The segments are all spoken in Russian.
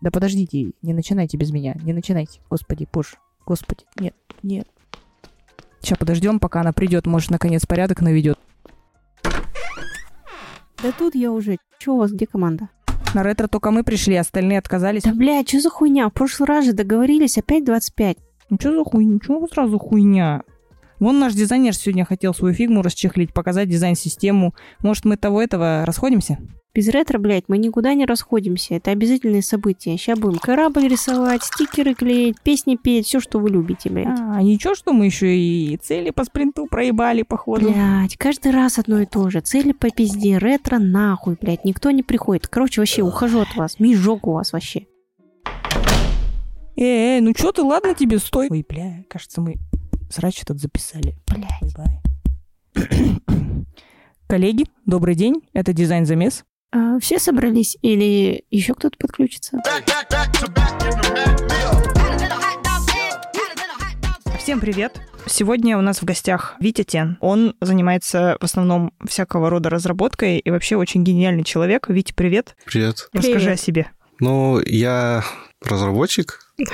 Да подождите, не начинайте без меня, не начинайте. Господи, пуш, господи, нет, нет. Сейчас подождем, пока она придет, может, наконец порядок наведет. Да тут я уже. Че у вас, где команда? На ретро только мы пришли, остальные отказались. Да, блядь, что за хуйня? В прошлый раз же договорились, опять 25. Ну что за хуйня? Чего сразу хуйня? Вон наш дизайнер сегодня хотел свою фигму расчехлить, показать дизайн-систему. Может, мы того-этого расходимся? Без ретро, блядь, мы никуда не расходимся. Это обязательные события. Сейчас будем корабль рисовать, стикеры клеить, песни петь, все, что вы любите, блядь. А, ничего, что мы еще и цели по спринту проебали, походу. Блядь, каждый раз одно и то же. Цели по пизде, ретро нахуй, блядь. Никто не приходит. Короче, вообще, ухожу от вас. Мижок у вас вообще. Эй, эй, ну что ты, ладно тебе, стой. Ой, бля, кажется, мы срач этот записали. Блядь. Коллеги, добрый день. Это дизайн-замес. А, все собрались или еще кто-то подключится? Всем привет! Сегодня у нас в гостях Витя Тен. Он занимается в основном всякого рода разработкой и вообще очень гениальный человек. Витя, привет. Привет. Расскажи Привет. о себе. Ну, я разработчик.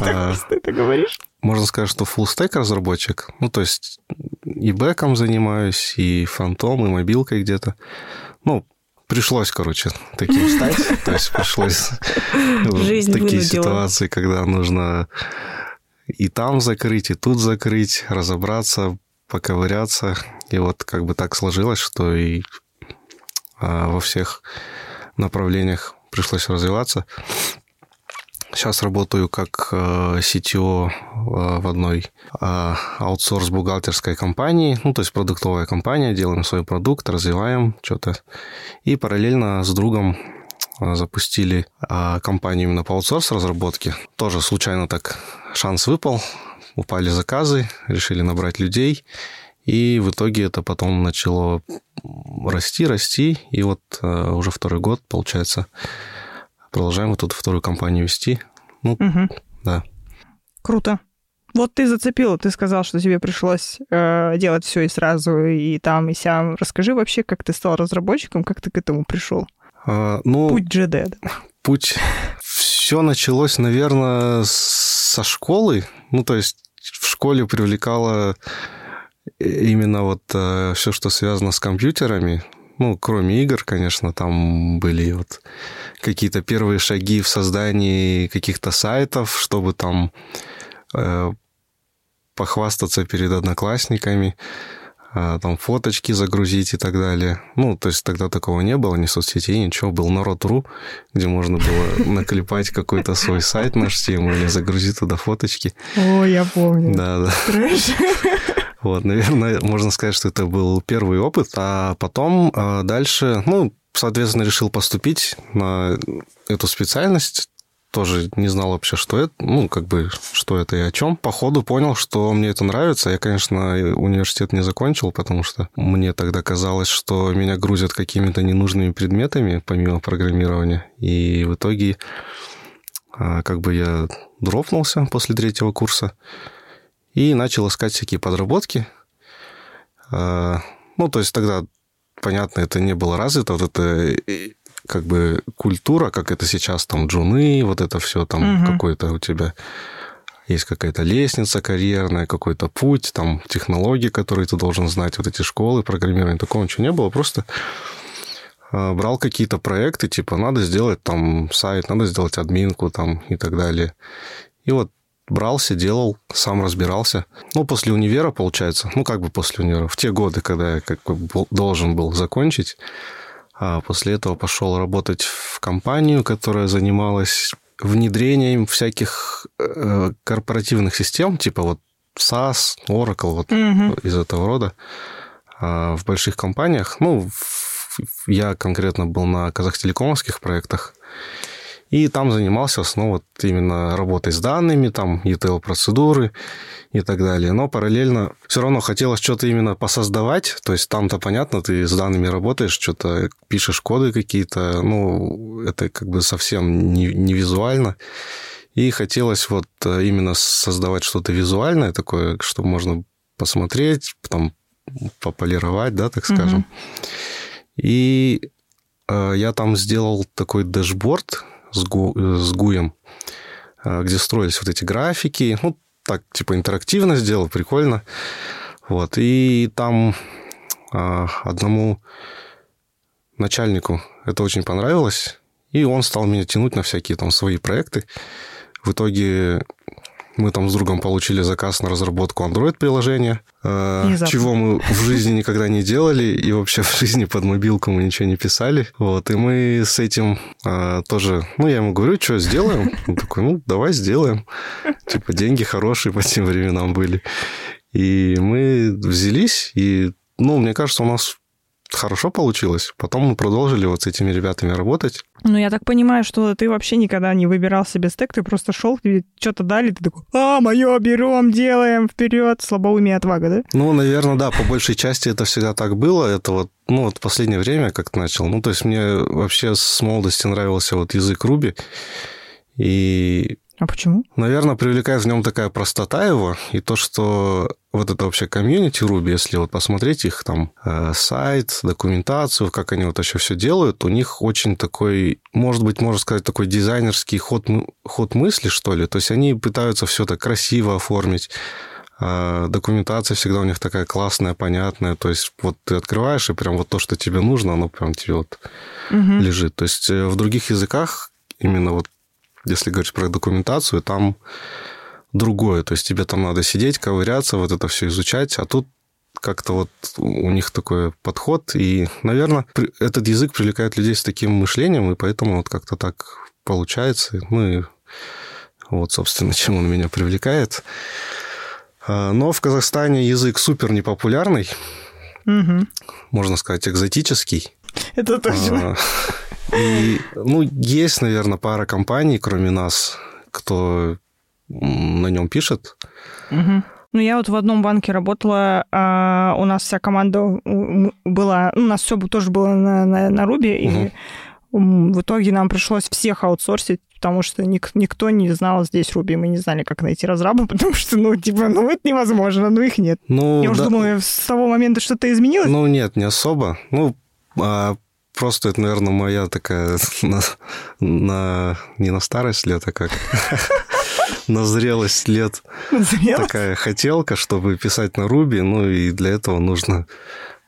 А, Что ты это говоришь? Можно сказать, что full stack разработчик. Ну, то есть и бэком занимаюсь, и фронтом, и мобилкой где-то. Ну, пришлось, короче, таким стать. То есть пришлось Жизнь такие вынудила. ситуации, когда нужно и там закрыть, и тут закрыть, разобраться, поковыряться. И вот как бы так сложилось, что и а, во всех направлениях пришлось развиваться. Сейчас работаю как э, CTO э, в одной э, аутсорс-бухгалтерской компании, ну, то есть продуктовая компания, делаем свой продукт, развиваем что-то. И параллельно с другом запустили компанию именно по аутсорс-разработке. Тоже случайно так шанс выпал, упали заказы, решили набрать людей. И в итоге это потом начало расти, расти. И вот уже второй год, получается, продолжаем вот тут вторую компанию вести. Ну, Мгм. да. Круто. Вот ты зацепила, ты сказал, что тебе пришлось э, делать все и сразу, и там, и сям. Расскажи вообще, как ты стал разработчиком, как ты к этому пришел. А, ну, Путь GD. путь... Все началось, наверное, со школы. Ну, то есть в школе привлекало именно вот все, что связано с компьютерами. Ну, кроме игр, конечно, там были вот какие-то первые шаги в создании каких-то сайтов, чтобы там э, похвастаться перед одноклассниками, а, там фоточки загрузить и так далее. Ну, то есть тогда такого не было, ни соцсетей, ничего. Был народ.ру, где можно было наклепать какой-то свой сайт наш тему или загрузить туда фоточки. О, я помню. Да, да. Вот, наверное, можно сказать, что это был первый опыт. А потом а, дальше, ну, соответственно, решил поступить на эту специальность. Тоже не знал вообще, что это, ну, как бы, что это и о чем. По ходу понял, что мне это нравится. Я, конечно, университет не закончил, потому что мне тогда казалось, что меня грузят какими-то ненужными предметами, помимо программирования. И в итоге, а, как бы я дропнулся после третьего курса и начал искать всякие подработки. А, Ну, то есть тогда, понятно, это не было развито, вот это э, как бы культура, как это сейчас, там, джуны, вот это все, там, Мгм. какой-то у тебя есть какая-то лестница карьерная, какой-то путь, там, технологии, которые ты должен знать, вот эти школы программирования, такого ничего не было, просто а, брал какие-то проекты, типа, надо сделать там сайт, надо сделать админку там и так далее. И вот брался, делал, сам разбирался. Ну, после универа, получается, ну, как бы после универа, в те годы, когда я как бы должен был закончить, а после этого пошел работать в компанию, которая занималась внедрением всяких э, корпоративных систем, типа вот SAS, Oracle, вот Мгм. из этого рода а, в больших компаниях. Ну, в- я конкретно был на казахтелекомовских проектах, и там занимался основном вот именно работой с данными, там ETL-процедуры и так далее. Но параллельно все равно хотелось что-то именно посоздавать. То есть там-то понятно, ты с данными работаешь, что-то пишешь коды какие-то. Ну, это как бы совсем не, не визуально. И хотелось вот э, именно создавать что-то визуальное такое, чтобы можно посмотреть, потом пополировать, да, так скажем. И э, я там сделал такой дэшборд с, Гу, с Гуем, э, где строились вот эти графики. Ну, так, типа, интерактивно сделал, прикольно. Вот, и там а, одному начальнику это очень понравилось, и он стал меня тянуть на всякие там свои проекты. В итоге мы там с другом получили заказ на разработку Android-приложения, э, чего мы в жизни никогда не делали, и вообще в жизни под мобилку мы ничего не писали. Вот, и мы с этим э, тоже... Ну, я ему говорю, что сделаем? Он такой, ну, давай сделаем. Типа, деньги хорошие по тем временам были. И мы взялись, и, ну, мне кажется, у нас хорошо получилось. Потом мы продолжили вот с этими ребятами работать. Ну, я так понимаю, что ты вообще никогда не выбирал себе стек, ты просто шел, тебе что-то дали, ты такой, а, мое, берем, делаем, вперед, слабоумие отвага, да? Ну, наверное, да, по большей части это всегда так было. Это вот, ну, вот последнее время как-то начал. Ну, то есть мне вообще с молодости нравился вот язык Руби. И а почему? Наверное, привлекает в нем такая простота его, и то, что вот это вообще комьюнити Ruby, если вот посмотреть их там э, сайт, документацию, как они вот еще все делают, у них очень такой, может быть, можно сказать, такой дизайнерский ход, ход мысли, что ли. То есть они пытаются все так красиво оформить, э, документация всегда у них такая классная, понятная. То есть вот ты открываешь, и прям вот то, что тебе нужно, оно прям тебе вот угу. лежит. То есть э, в других языках именно вот если говорить про документацию, там другое. То есть тебе там надо сидеть, ковыряться, вот это все изучать, а тут как-то вот у них такой подход, и, наверное, этот язык привлекает людей с таким мышлением, и поэтому вот как-то так получается. Ну и вот, собственно, чем он меня привлекает. А, но в Казахстане язык супер непопулярный, угу. можно сказать, экзотический. Это точно. И, ну, есть, наверное, пара компаний, кроме нас, кто на нем пишет. Угу. Ну, я вот в одном банке работала, а у нас вся команда была, ну, у нас все тоже было на, на, на Ruby, угу. и в итоге нам пришлось всех аутсорсить, потому что ник- никто не знал здесь Руби, мы не знали, как найти разраба, потому что, ну, типа, ну, это невозможно, ну, их нет. Ну, Я да. уже думала, с того момента что-то изменилось? Ну, нет, не особо. Ну, а просто это, наверное, моя такая на, на не на старость лет, а как? На зрелость лет. Такая хотелка, чтобы писать на Руби, ну и для этого нужно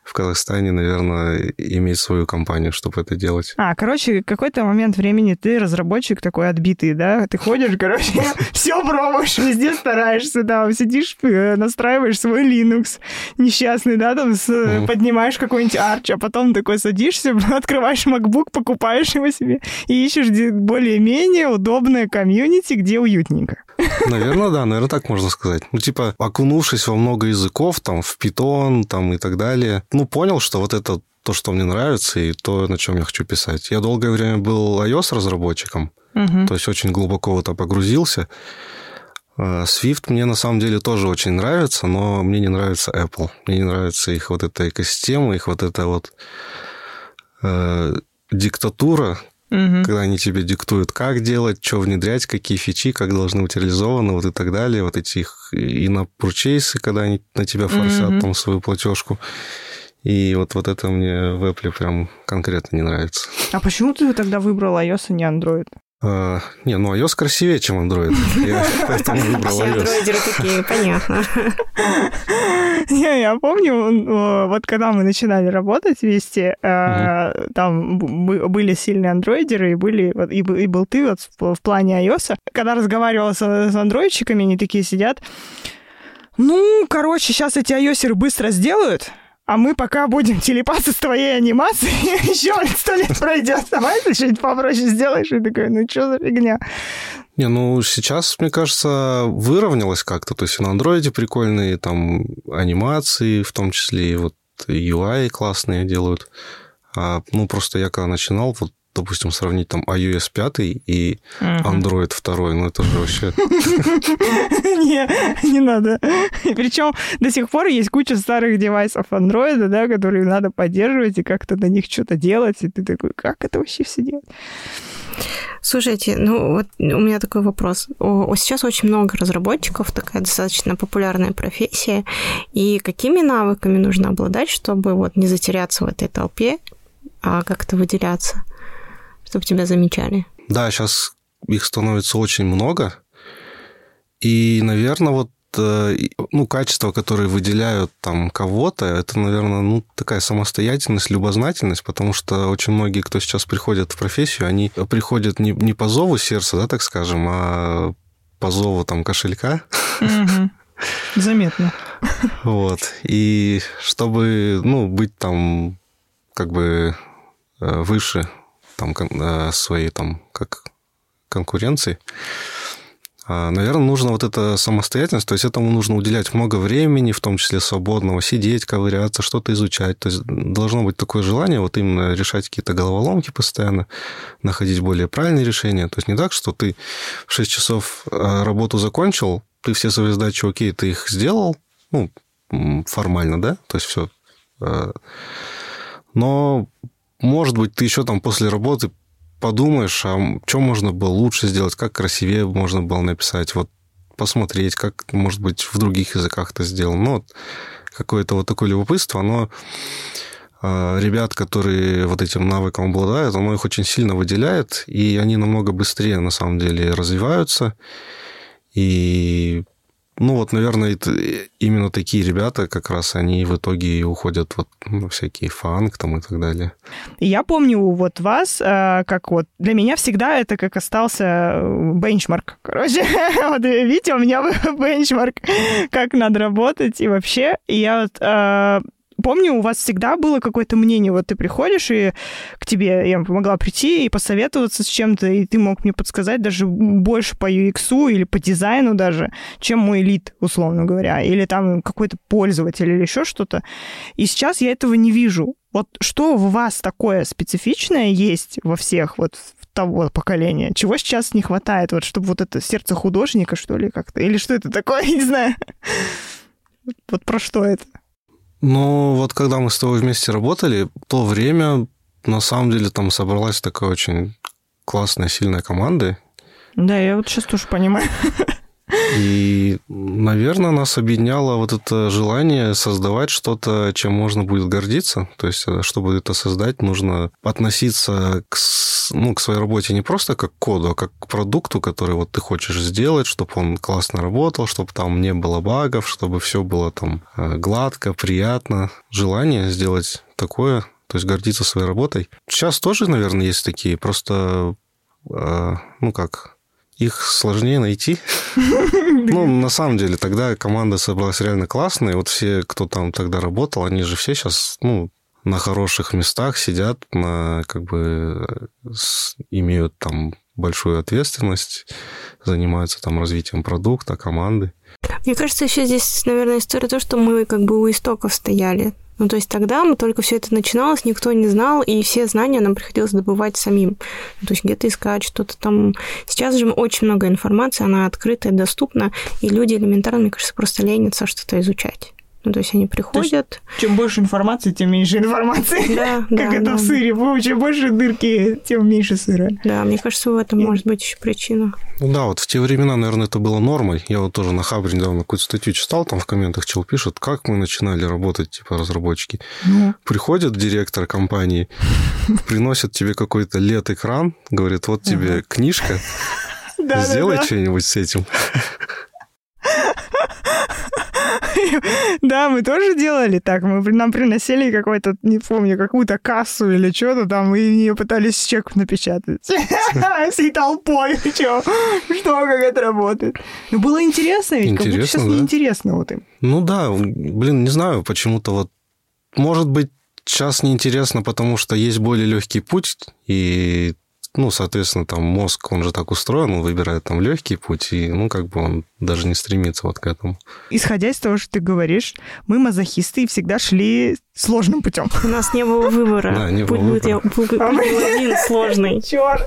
в Казахстане, наверное, иметь свою компанию, чтобы это делать. А, короче, какой-то момент времени ты разработчик такой отбитый, да? Ты ходишь, короче, все пробуешь, везде стараешься, да, сидишь, э, настраиваешь свой Linux несчастный, да, там с, поднимаешь какой-нибудь Arch, а потом такой садишься, открываешь MacBook, покупаешь его себе и ищешь более-менее удобное комьюнити, где уютненько. Наверное, да, наверное, так можно сказать. Ну, типа, окунувшись во много языков, там, в Python, там, и так далее, ну, понял, что вот это то, что мне нравится, и то, на чем я хочу писать. Я долгое время был iOS-разработчиком, угу. то есть очень глубоко в это погрузился. А, Swift мне на самом деле тоже очень нравится, но мне не нравится Apple. Мне не нравится их вот эта экосистема, их вот эта вот э, диктатура, угу. когда они тебе диктуют, как делать, что внедрять, какие фичи, как должны быть реализованы, вот и так далее. Вот эти их и на пурчейсы, когда они на тебя форсят угу. там свою платежку. И вот, вот это мне в Apple прям конкретно не нравится. А почему ты тогда выбрал iOS, а не Android? А, не, ну iOS красивее, чем Android. Я поэтому выбрал Все андроидеры такие, понятно. Не, я помню, вот когда мы начинали работать вместе, э, там были сильные андроидеры, и были и был ты вот в плане iOS. Когда разговаривала с андроидчиками, они такие сидят, ну, короче, сейчас эти iOS быстро сделают, а мы пока будем телепаться с твоей анимацией, еще сто лет пройдет, давай ты что-нибудь попроще сделаешь, и такой, ну что за фигня? Не, ну сейчас, мне кажется, выровнялось как-то. То есть на андроиде прикольные там анимации, в том числе и вот UI классные делают. А, ну, просто я когда начинал, вот допустим, сравнить там iOS 5 и Android 2, ну это же вообще... Не, не надо. Причем до сих пор есть куча старых девайсов Android, да, которые надо поддерживать и как-то на них что-то делать, и ты такой, как это вообще все делать? Слушайте, ну вот у меня такой вопрос. О, сейчас очень много разработчиков, такая достаточно популярная профессия. И какими навыками нужно обладать, чтобы вот не затеряться в этой толпе, а как-то выделяться? Чтобы тебя замечали? Да, сейчас их становится очень много. И, наверное, вот э, ну, качества, которые выделяют там кого-то, это, наверное, ну, такая самостоятельность, любознательность, потому что очень многие, кто сейчас приходят в профессию, они приходят не, не по зову сердца, да, так скажем, а по зову там кошелька. Заметно. Вот. И чтобы, ну, быть там как бы э, выше там э, своей там как конкуренции, а, наверное, нужно вот эта самостоятельность, то есть этому нужно уделять много времени, в том числе свободного, сидеть, ковыряться, что-то изучать. То есть должно быть такое желание вот именно решать какие-то головоломки постоянно, находить более правильные решения. То есть не так, что ты в 6 часов а, работу закончил, ты все свои задачи, окей, ты их сделал, ну, формально, да, то есть все. А, но, может быть, ты еще там после работы подумаешь, а что можно было лучше сделать, как красивее можно было написать, вот посмотреть, как, может быть, в других языках это сделано. Ну, вот какое-то вот такое любопытство, оно а, ребят, которые вот этим навыком обладают, оно их очень сильно выделяет, и они намного быстрее, на самом деле, развиваются. И ну вот, наверное, это именно такие ребята как раз, они в итоге и уходят вот ну, всякие фанк там и так далее. Я помню вот вас, э, как вот, для меня всегда это как остался э, бенчмарк. Короче, вот видите, у меня бенчмарк, как надо работать и вообще. И я вот э, помню, у вас всегда было какое-то мнение, вот ты приходишь, и к тебе я помогла прийти и посоветоваться с чем-то, и ты мог мне подсказать даже больше по UX или по дизайну даже, чем мой лид, условно говоря, или там какой-то пользователь или еще что-то. И сейчас я этого не вижу. Вот что в вас такое специфичное есть во всех вот того поколения? Чего сейчас не хватает? Вот чтобы вот это сердце художника, что ли, как-то? Или что это такое? Не знаю. Вот про что это? Ну, вот когда мы с тобой вместе работали, то время, на самом деле, там собралась такая очень классная, сильная команда. Да, я вот сейчас тоже понимаю. И, наверное, нас объединяло вот это желание создавать что-то, чем можно будет гордиться. То есть, э, чтобы это создать, нужно относиться к, ну, к своей работе не просто как к коду, а как к продукту, который вот ты хочешь сделать, чтобы он классно работал, чтобы там не было багов, чтобы все было там э, гладко, приятно. Желание сделать такое, то есть гордиться своей работой. Сейчас тоже, наверное, есть такие, просто, э, ну как, их сложнее найти. Ну, на самом деле, тогда команда собралась реально классная. Вот все, кто там тогда работал, они же все сейчас, ну, на хороших местах сидят, на, как бы имеют там большую ответственность, занимаются там развитием продукта, команды. Мне кажется, еще здесь, наверное, история то, что мы как бы у истоков стояли. Ну, то есть тогда мы только все это начиналось, никто не знал, и все знания нам приходилось добывать самим. Ну, то есть где-то искать что-то там. Сейчас же очень много информации, она открытая, доступна, и люди элементарно, мне кажется, просто ленятся что-то изучать. Ну, то есть они приходят... есть, чем больше информации, тем меньше информации. Да, Как да, это да. в сыре. Чем больше дырки, тем меньше сыра. Да, мне кажется, в этом может быть еще причина. Ну да, вот в те времена, наверное, это было нормой. Я вот тоже на Хабре недавно какую-то статью читал, там в комментах чел пишет, как мы начинали работать, типа, разработчики. Ну. Приходит директор компании, приносит тебе какой-то лет-экран, говорит, вот тебе книжка, сделай что-нибудь с этим. Да, мы тоже делали так. Мы нам приносили какой-то, не помню, какую-то кассу или что-то там, и ее пытались чек напечатать. Всей толпой. Что? Что, как это работает? Ну, было интересно ведь, как будто сейчас неинтересно вот им. Ну да, блин, не знаю, почему-то вот... Может быть, сейчас неинтересно, потому что есть более легкий путь, и ну, соответственно, там мозг, он же так устроен, он выбирает там легкий путь, и, ну, как бы он даже не стремится вот к этому. Исходя из того, что ты говоришь, мы мазохисты и всегда шли сложным путем. У нас не было выбора. Да, не было выбора. Путь был один сложный. Черт!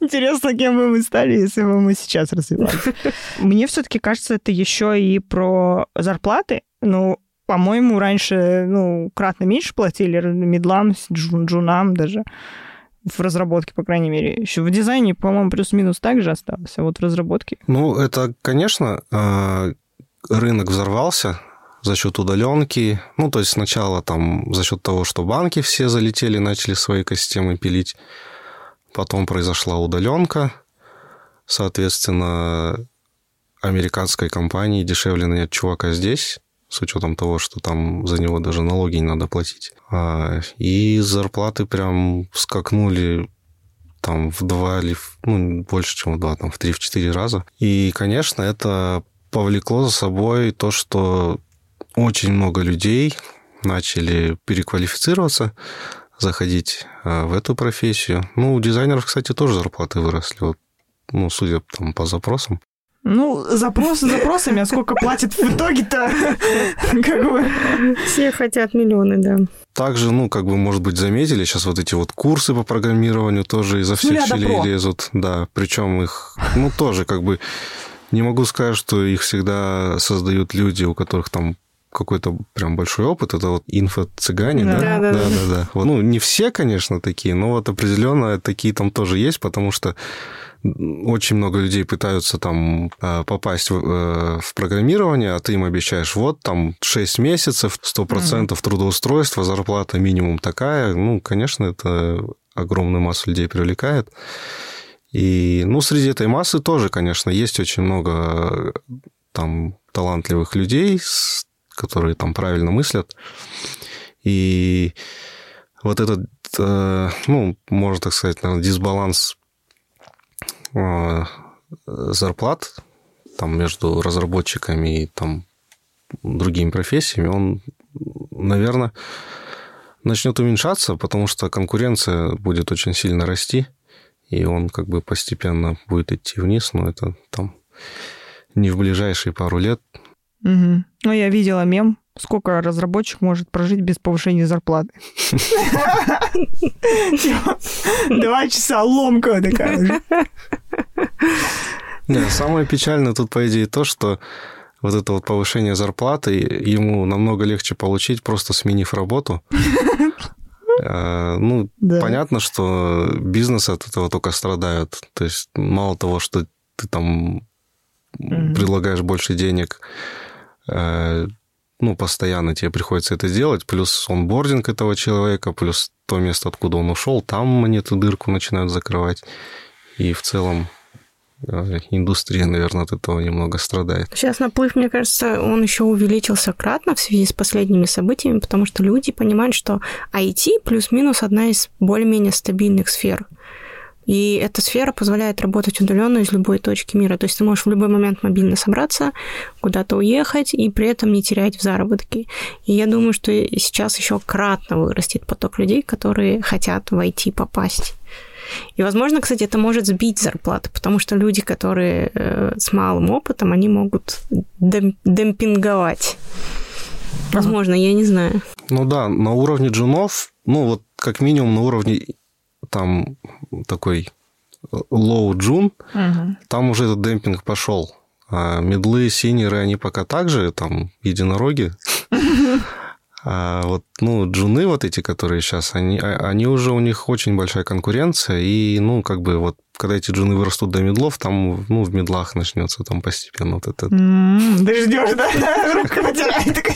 Интересно, кем бы мы стали, если бы мы сейчас развивались. Мне все-таки кажется, это еще и про зарплаты. Ну, по-моему, раньше, ну, кратно меньше платили медлам, джун, джунам даже в разработке, по крайней мере. Еще в дизайне, по-моему, плюс-минус так же осталось, а вот в разработке... Ну, это, конечно, а, рынок взорвался за счет удаленки. Ну, то есть сначала там за счет того, что банки все залетели, начали свои экосистемы пилить. потом произошла удаленка, соответственно, американской компании дешевле нанять чувака здесь, с учетом того, что там за него даже налоги не надо платить. А, и зарплаты прям скакнули там в два или в, ну, больше, чем в два, там в три, в четыре раза. И, конечно, это повлекло за собой то, что очень много людей начали переквалифицироваться, заходить а, в эту профессию. Ну, у дизайнеров, кстати, тоже зарплаты выросли, вот, ну, судя там по запросам. Ну, запросы запросами, а сколько платят в итоге-то? Как бы... Все хотят миллионы, да. Также, ну, как бы, может быть, заметили, сейчас вот эти вот курсы по программированию тоже изо всех до щелей про. лезут. Да, причем их, ну, тоже как бы... Не могу сказать, что их всегда создают люди, у которых там какой-то прям большой опыт, это вот инфо-цыгане, да? Да, да, да. да, да. Вот, ну, не все, конечно, такие, но вот определенно такие там тоже есть, потому что очень много людей пытаются там э, попасть в, э, в программирование, а ты им обещаешь, вот там 6 месяцев, 100% трудоустройства, зарплата минимум такая. Ну, конечно, это огромную массу людей привлекает. И, ну, среди этой массы тоже, конечно, есть очень много там талантливых людей, которые там правильно мыслят. И вот этот, э, ну, можно так сказать, наверное, дисбаланс э, зарплат там между разработчиками и там другими профессиями, он, наверное, начнет уменьшаться, потому что конкуренция будет очень сильно расти, и он как бы постепенно будет идти вниз, но это там не в ближайшие пару лет. Мгм. Ну, я видела мем, сколько разработчик может прожить без повышения зарплаты. Типа, Два часа ломка такая самое печальное тут, по идее, то, что вот это вот повышение зарплаты ему намного легче получить, просто сменив работу. Э, Ну, понятно, что бизнес от этого только страдают. То есть мало того, что ты там предлагаешь больше денег, э, ну, постоянно тебе приходится это делать, плюс онбординг этого человека, плюс то место, откуда он ушел, там они эту дырку начинают закрывать. И в целом э, индустрия, наверное, от этого немного страдает. Сейчас наплыв, мне кажется, он еще увеличился кратно в связи с последними событиями, потому что люди понимают, что IT плюс-минус одна из более-менее стабильных сфер. И эта сфера позволяет работать удаленно из любой точки мира. То есть ты можешь в любой момент мобильно собраться, куда-то уехать и при этом не терять в заработке. И я думаю, что и сейчас еще кратно вырастет поток людей, которые хотят в IT попасть. И, возможно, кстати, это может сбить зарплаты, потому что люди, которые э, с малым опытом, они могут дем- демпинговать. Возможно, я не знаю. Ну да, на уровне джунов, ну вот как минимум на уровне там такой low джун, Мгм. там уже этот демпинг пошел. А медлы, синеры, они пока также, там, единороги. А вот, ну, джуны вот эти, которые сейчас, они, а- они уже, у них очень большая конкуренция, и, ну, как бы вот, когда эти джуны вырастут до медлов, там, ну, в медлах начнется там постепенно вот это. М, Ты ждешь, да? Рука потирает, такая,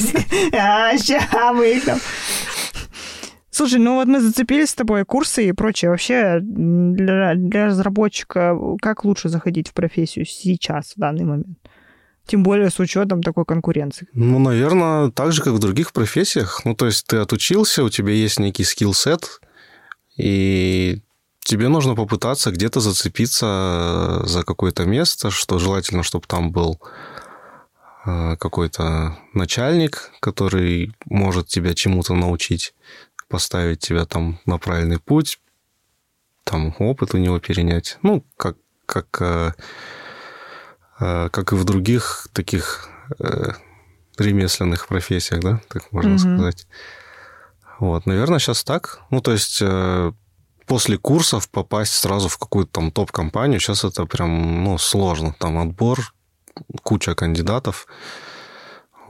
а, ща мы их там. Слушай, ну вот мы зацепились с тобой курсы и прочее. Вообще для, для разработчика как лучше заходить в профессию сейчас, в данный момент? Тем более с учетом такой конкуренции. Ну, наверное, так же, как в других профессиях. Ну, то есть ты отучился, у тебя есть некий скилл-сет, и тебе нужно попытаться где-то зацепиться за какое-то место, что желательно, чтобы там был э, какой-то начальник, который может тебя чему-то научить, поставить тебя там на правильный путь, там опыт у него перенять. Ну, как, как, э, э, как и в других таких э, ремесленных профессиях, да, так можно Мгм. сказать. Вот, наверное, сейчас так. Ну, то есть после курсов попасть сразу в какую-то там топ-компанию, сейчас это прям, ну, сложно. Там отбор, куча кандидатов.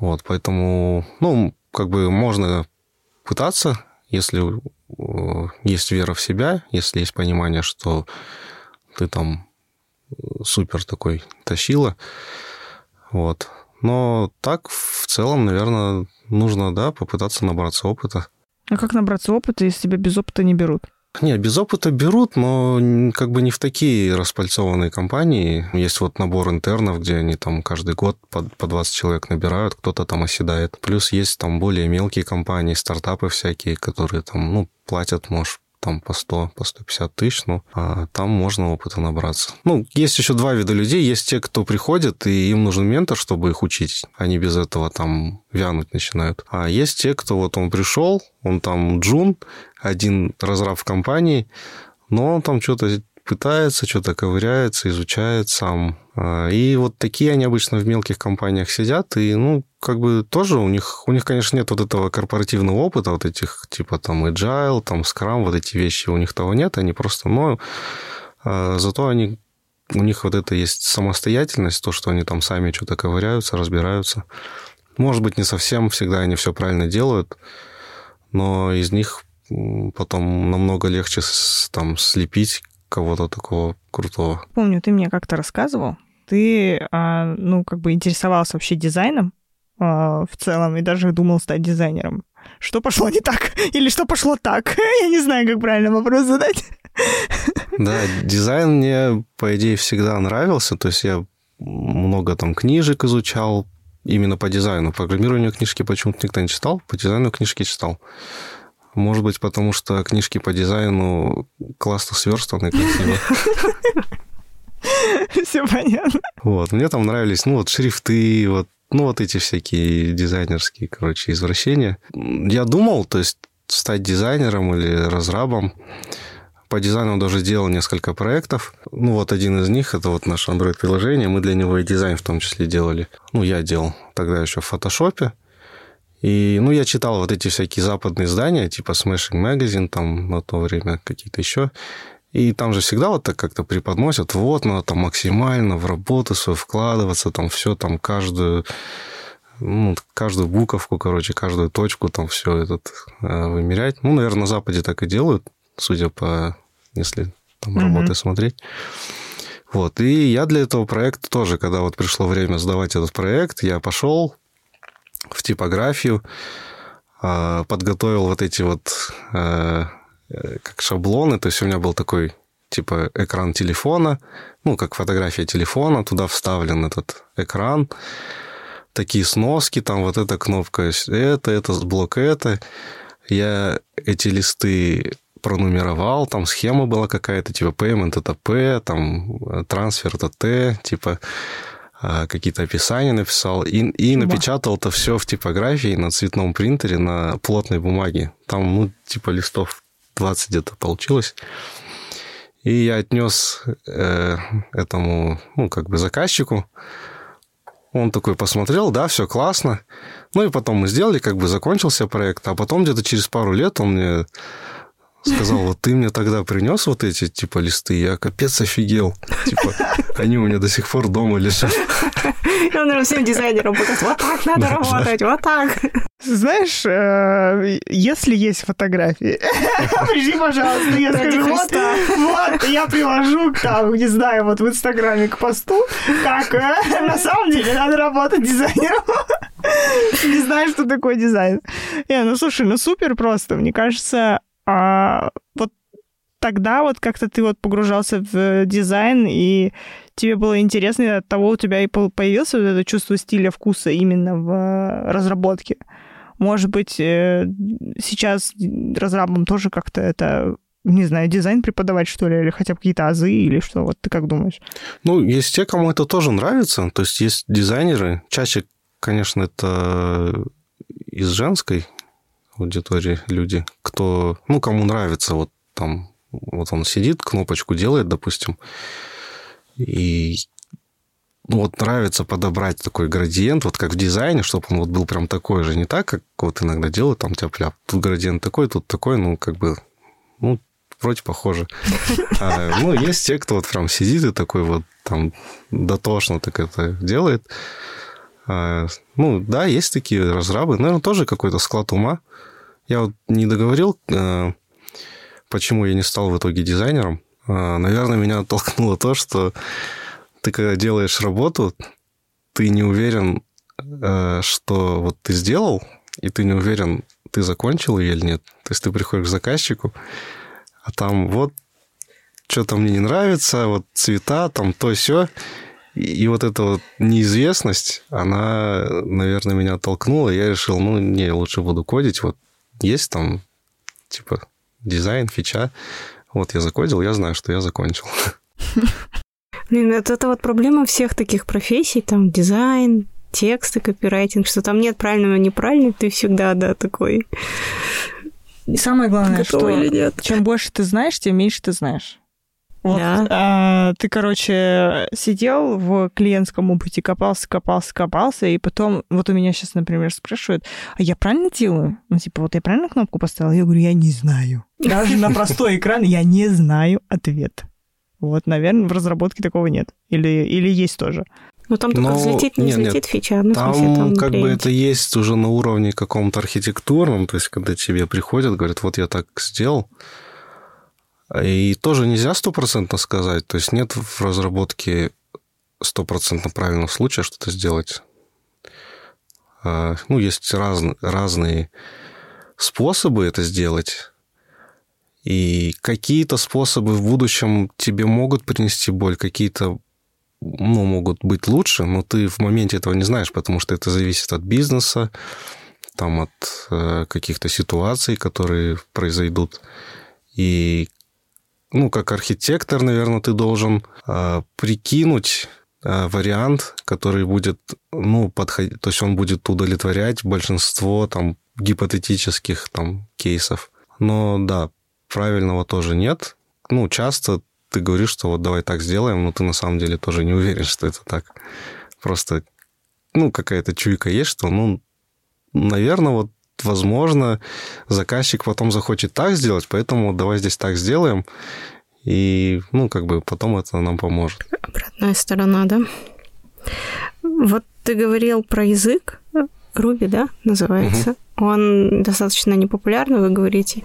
Вот, поэтому, ну, как бы можно пытаться, если э, есть вера в себя, если есть понимание, что ты там э, супер такой тащила. Вот. Но так, в целом, наверное, нужно, да, попытаться набраться опыта. А как набраться опыта, если тебя без опыта не берут? Не, без опыта берут, но как бы не в такие распальцованные компании. Есть вот набор интернов, где они там каждый год по, по 20 человек набирают, кто-то там оседает. Плюс есть там более мелкие компании, стартапы всякие, которые там, ну, платят, может, там по 100, по 150 тысяч, ну, а там можно опыта набраться. Ну, есть еще два вида людей. Есть те, кто приходит, и им нужен ментор, чтобы их учить. Они без этого там вянуть начинают. А есть те, кто вот он пришел, он там джун, один разраб в компании, но он там что-то пытается, что-то ковыряется, изучает сам. А, и вот такие они обычно в мелких компаниях сидят, и, ну, как бы тоже у них, у них, конечно, нет вот этого корпоративного опыта, вот этих, типа, там, agile, там, scrum, вот эти вещи у них того нет, они просто, но а, зато они, у них вот это есть самостоятельность, то, что они там сами что-то ковыряются, разбираются. Может быть, не совсем всегда они все правильно делают, но из них потом намного легче там слепить кого-то такого крутого. Помню, ты мне как-то рассказывал, ты, а, ну, как бы интересовался вообще дизайном а, в целом и даже думал стать дизайнером. Что пошло не так? Или что пошло так? Я не знаю, как правильно вопрос задать. Да, дизайн мне, по идее, всегда нравился. То есть я много там книжек изучал именно по дизайну. Программирование книжки почему-то никто не читал, по дизайну книжки читал. Может быть, потому что книжки по дизайну классно сверстаны, красиво. Все понятно. Вот, мне там нравились, ну, вот шрифты, вот, ну, вот эти всякие дизайнерские, короче, извращения. Я думал, то есть, стать дизайнером или разрабом. По дизайну даже делал несколько проектов. Ну, вот один из них, это вот наше Android-приложение. Мы для него и дизайн в том числе делали. Ну, я делал тогда еще в фотошопе. И, ну, я читал вот эти всякие западные издания, типа Smashing Magazine, там, на то время какие-то еще. И там же всегда вот так как-то преподносят, вот, надо там максимально в работу свою вкладываться, там все, там каждую, ну, каждую буковку, короче, каждую точку там все этот э, вымерять. Ну, наверное, на Западе так и делают, судя по, если там mm-hmm. работы смотреть. Вот, и я для этого проекта тоже, когда вот пришло время сдавать этот проект, я пошел, в типографию, а, подготовил вот эти вот э, э, как шаблоны, то есть у меня был такой типа экран телефона, ну, как фотография телефона, туда вставлен этот экран, такие сноски, там вот эта кнопка, это, это, блок это. Я эти листы пронумеровал, там схема была какая-то, типа payment это P, там э, трансфер это T, типа какие-то описания написал и, и напечатал это все в типографии на цветном принтере на плотной бумаге. Там, ну, типа листов 20 где-то получилось. И я отнес э, этому, ну, как бы заказчику. Он такой посмотрел, да, все классно. Ну и потом мы сделали, как бы закончился проект, а потом где-то через пару лет он мне сказал, вот ты мне тогда принес вот эти, типа, листы, я капец офигел. Типа, они у меня до сих пор дома лежат. И он, наверное, всем дизайнерам показал, вот так надо работать, вот так. Знаешь, э, если есть фотографии, пришли, пожалуйста, я скажу, вот, вот, я приложу, там, не знаю, вот в Инстаграме к посту, как э, на самом деле надо работать дизайнером. Не знаю, что такое дизайн. Не, ну слушай, ну супер просто. Мне кажется, а, вот тогда вот как-то ты вот погружался в дизайн, и тебе было интересно, и от того у тебя и появилось вот это чувство стиля, вкуса именно в разработке. Может быть, э, сейчас разрабам тоже как-то это не знаю, дизайн преподавать, что ли, или хотя бы какие-то азы, или что? Вот ты как думаешь? Ну, есть те, кому это тоже нравится. То есть есть дизайнеры. Чаще, конечно, это из женской аудитории люди, кто, ну, кому нравится, вот там, вот он сидит, кнопочку делает, допустим, и ну, вот нравится подобрать такой градиент, вот как в дизайне, чтобы он вот был прям такой же, не так, как вот иногда делают, там тяп-ляп, тут градиент такой, тут такой, ну, как бы, ну, вроде похоже. А, ну, есть те, кто вот прям сидит и такой вот там дотошно так это делает. А, ну, да, есть такие разрабы. Наверное, тоже какой-то склад ума. Я вот не договорил, э, почему я не стал в итоге дизайнером. А, наверное, меня оттолкнуло то, что ты когда делаешь работу, ты не уверен, э, что вот ты сделал, и ты не уверен, ты закончил ее или нет. То есть ты приходишь к заказчику, а там вот что-то мне не нравится, вот цвета, там то все. И, и вот эта вот неизвестность, она, наверное, меня оттолкнула. Я решил, ну, не, лучше буду кодить. Вот есть там, типа, дизайн, фича. Вот я закодил, я знаю, что я закончил. Блин, это, это вот проблема всех таких профессий, там, дизайн, тексты, копирайтинг, что там нет правильного и неправильного, ты всегда, да, такой... И самое главное, что или нет. чем больше ты знаешь, тем меньше ты знаешь. Вот, да. а, ты, короче, сидел в клиентском опыте, копался, копался, копался, и потом, вот у меня сейчас, например, спрашивают, а я правильно делаю? Ну, типа, вот я правильно кнопку поставила? Я говорю, я не знаю. Даже на простой экран я не знаю ответ. Вот, наверное, в разработке такого нет. Или, или есть тоже. Ну, там только Но... взлетит, не нет, взлетит нет. фича. Ну, там, смысле, там как бы это есть уже на уровне каком-то архитектурном, то есть когда тебе приходят, говорят, вот я так сделал, и тоже нельзя стопроцентно сказать, то есть нет в разработке стопроцентно правильного случая что-то сделать. А, ну, есть раз, разные способы это сделать, и какие-то способы в будущем тебе могут принести боль, какие-то ну, могут быть лучше, но ты в моменте этого не знаешь, потому что это зависит от бизнеса, там, от э, каких-то ситуаций, которые произойдут. И, ну, как архитектор, наверное, ты должен э, прикинуть э, вариант, который будет, ну, подходить, то есть он будет удовлетворять большинство там гипотетических там кейсов. Но да, правильного тоже нет. Ну, часто ты говоришь, что вот давай так сделаем, но ты на самом деле тоже не уверен, что это так. Просто, ну, какая-то чуйка есть, что, ну, наверное, вот возможно, заказчик потом захочет так сделать, поэтому давай здесь так сделаем, и, ну, как бы потом это нам поможет. Обратная сторона, да? Вот ты говорил про язык, Руби, да, называется. Угу. Он достаточно непопулярный, вы говорите.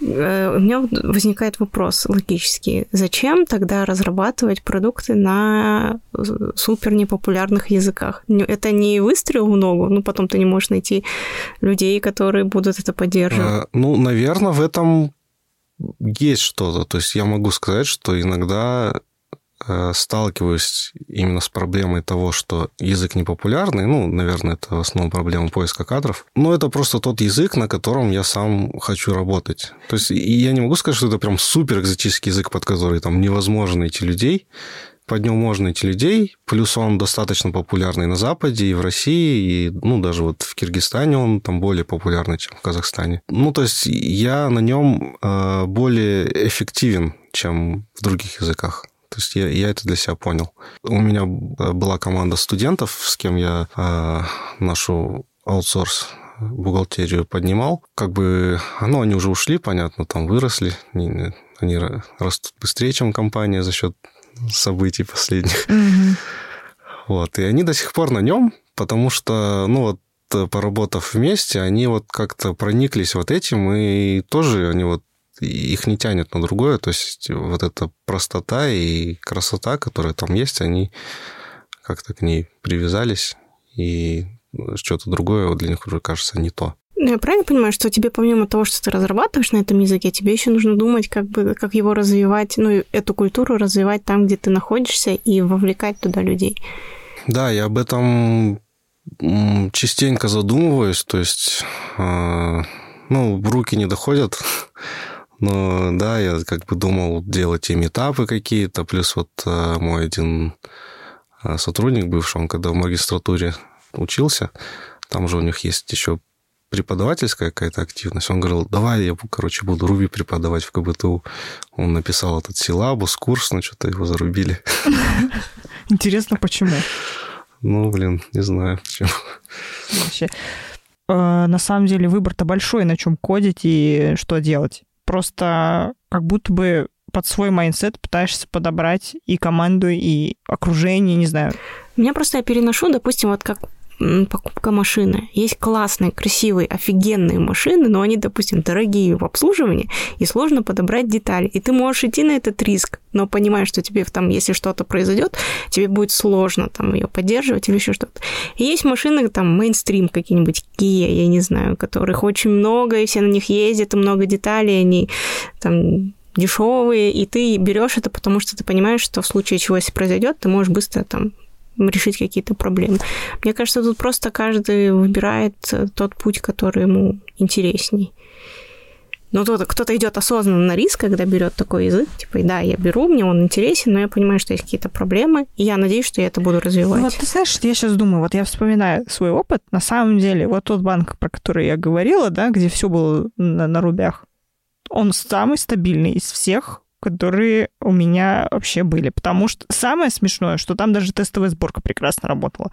Э, у меня возникает вопрос логический. Зачем тогда разрабатывать продукты на э, супер непопулярных языках? Это не выстрел в ногу, ну потом ты не можешь найти людей, которые будут это поддерживать. А, ну, наверное, в этом есть что-то. То есть я могу сказать, что иногда Э, сталкиваюсь именно с проблемой того, что язык непопулярный. Ну, наверное, это в основном проблема поиска кадров. Но это просто тот язык, на котором я сам хочу работать. То есть я не могу сказать, что это прям супер экзотический язык, под который там невозможно найти людей. Под нем можно найти людей, плюс он достаточно популярный на Западе и в России, и, ну, даже вот в Киргизстане он там более популярный, чем в Казахстане. Ну, то есть я на нем э, более эффективен, чем в других языках. То есть я, я это для себя понял. У меня была команда студентов, с кем я э, нашу аутсорс бухгалтерию поднимал. Как бы, ну, они уже ушли, понятно, там выросли. Они, они растут быстрее, чем компания за счет событий последних. Mm-hmm. Вот. И они до сих пор на нем, потому что, ну, вот поработав вместе, они вот как-то прониклись вот этим, и тоже они вот их не тянет на другое. То есть вот эта простота и красота, которая там есть, они как-то к ней привязались, и что-то другое для них уже кажется не то. Ну, я правильно понимаю, что тебе помимо того, что ты разрабатываешь на этом языке, тебе еще нужно думать, как бы, как его развивать, ну, эту культуру развивать там, где ты находишься, и вовлекать туда людей. Да, я об этом частенько задумываюсь, то есть, э, ну, руки не доходят но да, я как бы думал делать и метапы какие-то, плюс вот а, мой один а, сотрудник бывший, он когда в магистратуре учился, там же у них есть еще преподавательская какая-то активность. Он говорил, давай я, короче, буду Руби преподавать в КБТУ. Он написал этот силабус, курс, но что-то его зарубили. Интересно, почему? Ну, блин, не знаю, почему. Вообще, э, на самом деле выбор-то большой, на чем кодить и что делать просто как будто бы под свой mindset пытаешься подобрать и команду, и окружение, не знаю. Меня просто я переношу, допустим, вот как покупка машины. Есть классные, красивые, офигенные машины, но они, допустим, дорогие в обслуживании, и сложно подобрать детали. И ты можешь идти на этот риск, но понимаешь, что тебе там, если что-то произойдет, тебе будет сложно там ее поддерживать или еще что-то. И есть машины, там, мейнстрим какие-нибудь, Kia, я не знаю, которых очень много, и все на них ездят, и много деталей, они там дешевые, и ты берешь это, потому что ты понимаешь, что в случае чего если произойдет, ты можешь быстро там решить какие-то проблемы. Мне кажется, тут просто каждый выбирает э, тот путь, который ему интересней. Но кто-то, кто-то идет осознанно на риск, когда берет такой язык, типа, да, я беру, мне он интересен, но я понимаю, что есть какие-то проблемы, и я надеюсь, что я это буду развивать. Ну, вот ты знаешь, я сейчас думаю, вот я вспоминаю свой опыт, на самом деле, вот тот банк, про который я говорила, да, где все было на, на рубях, он самый стабильный из всех, которые у меня вообще были. Потому что самое смешное, что там даже тестовая сборка прекрасно работала.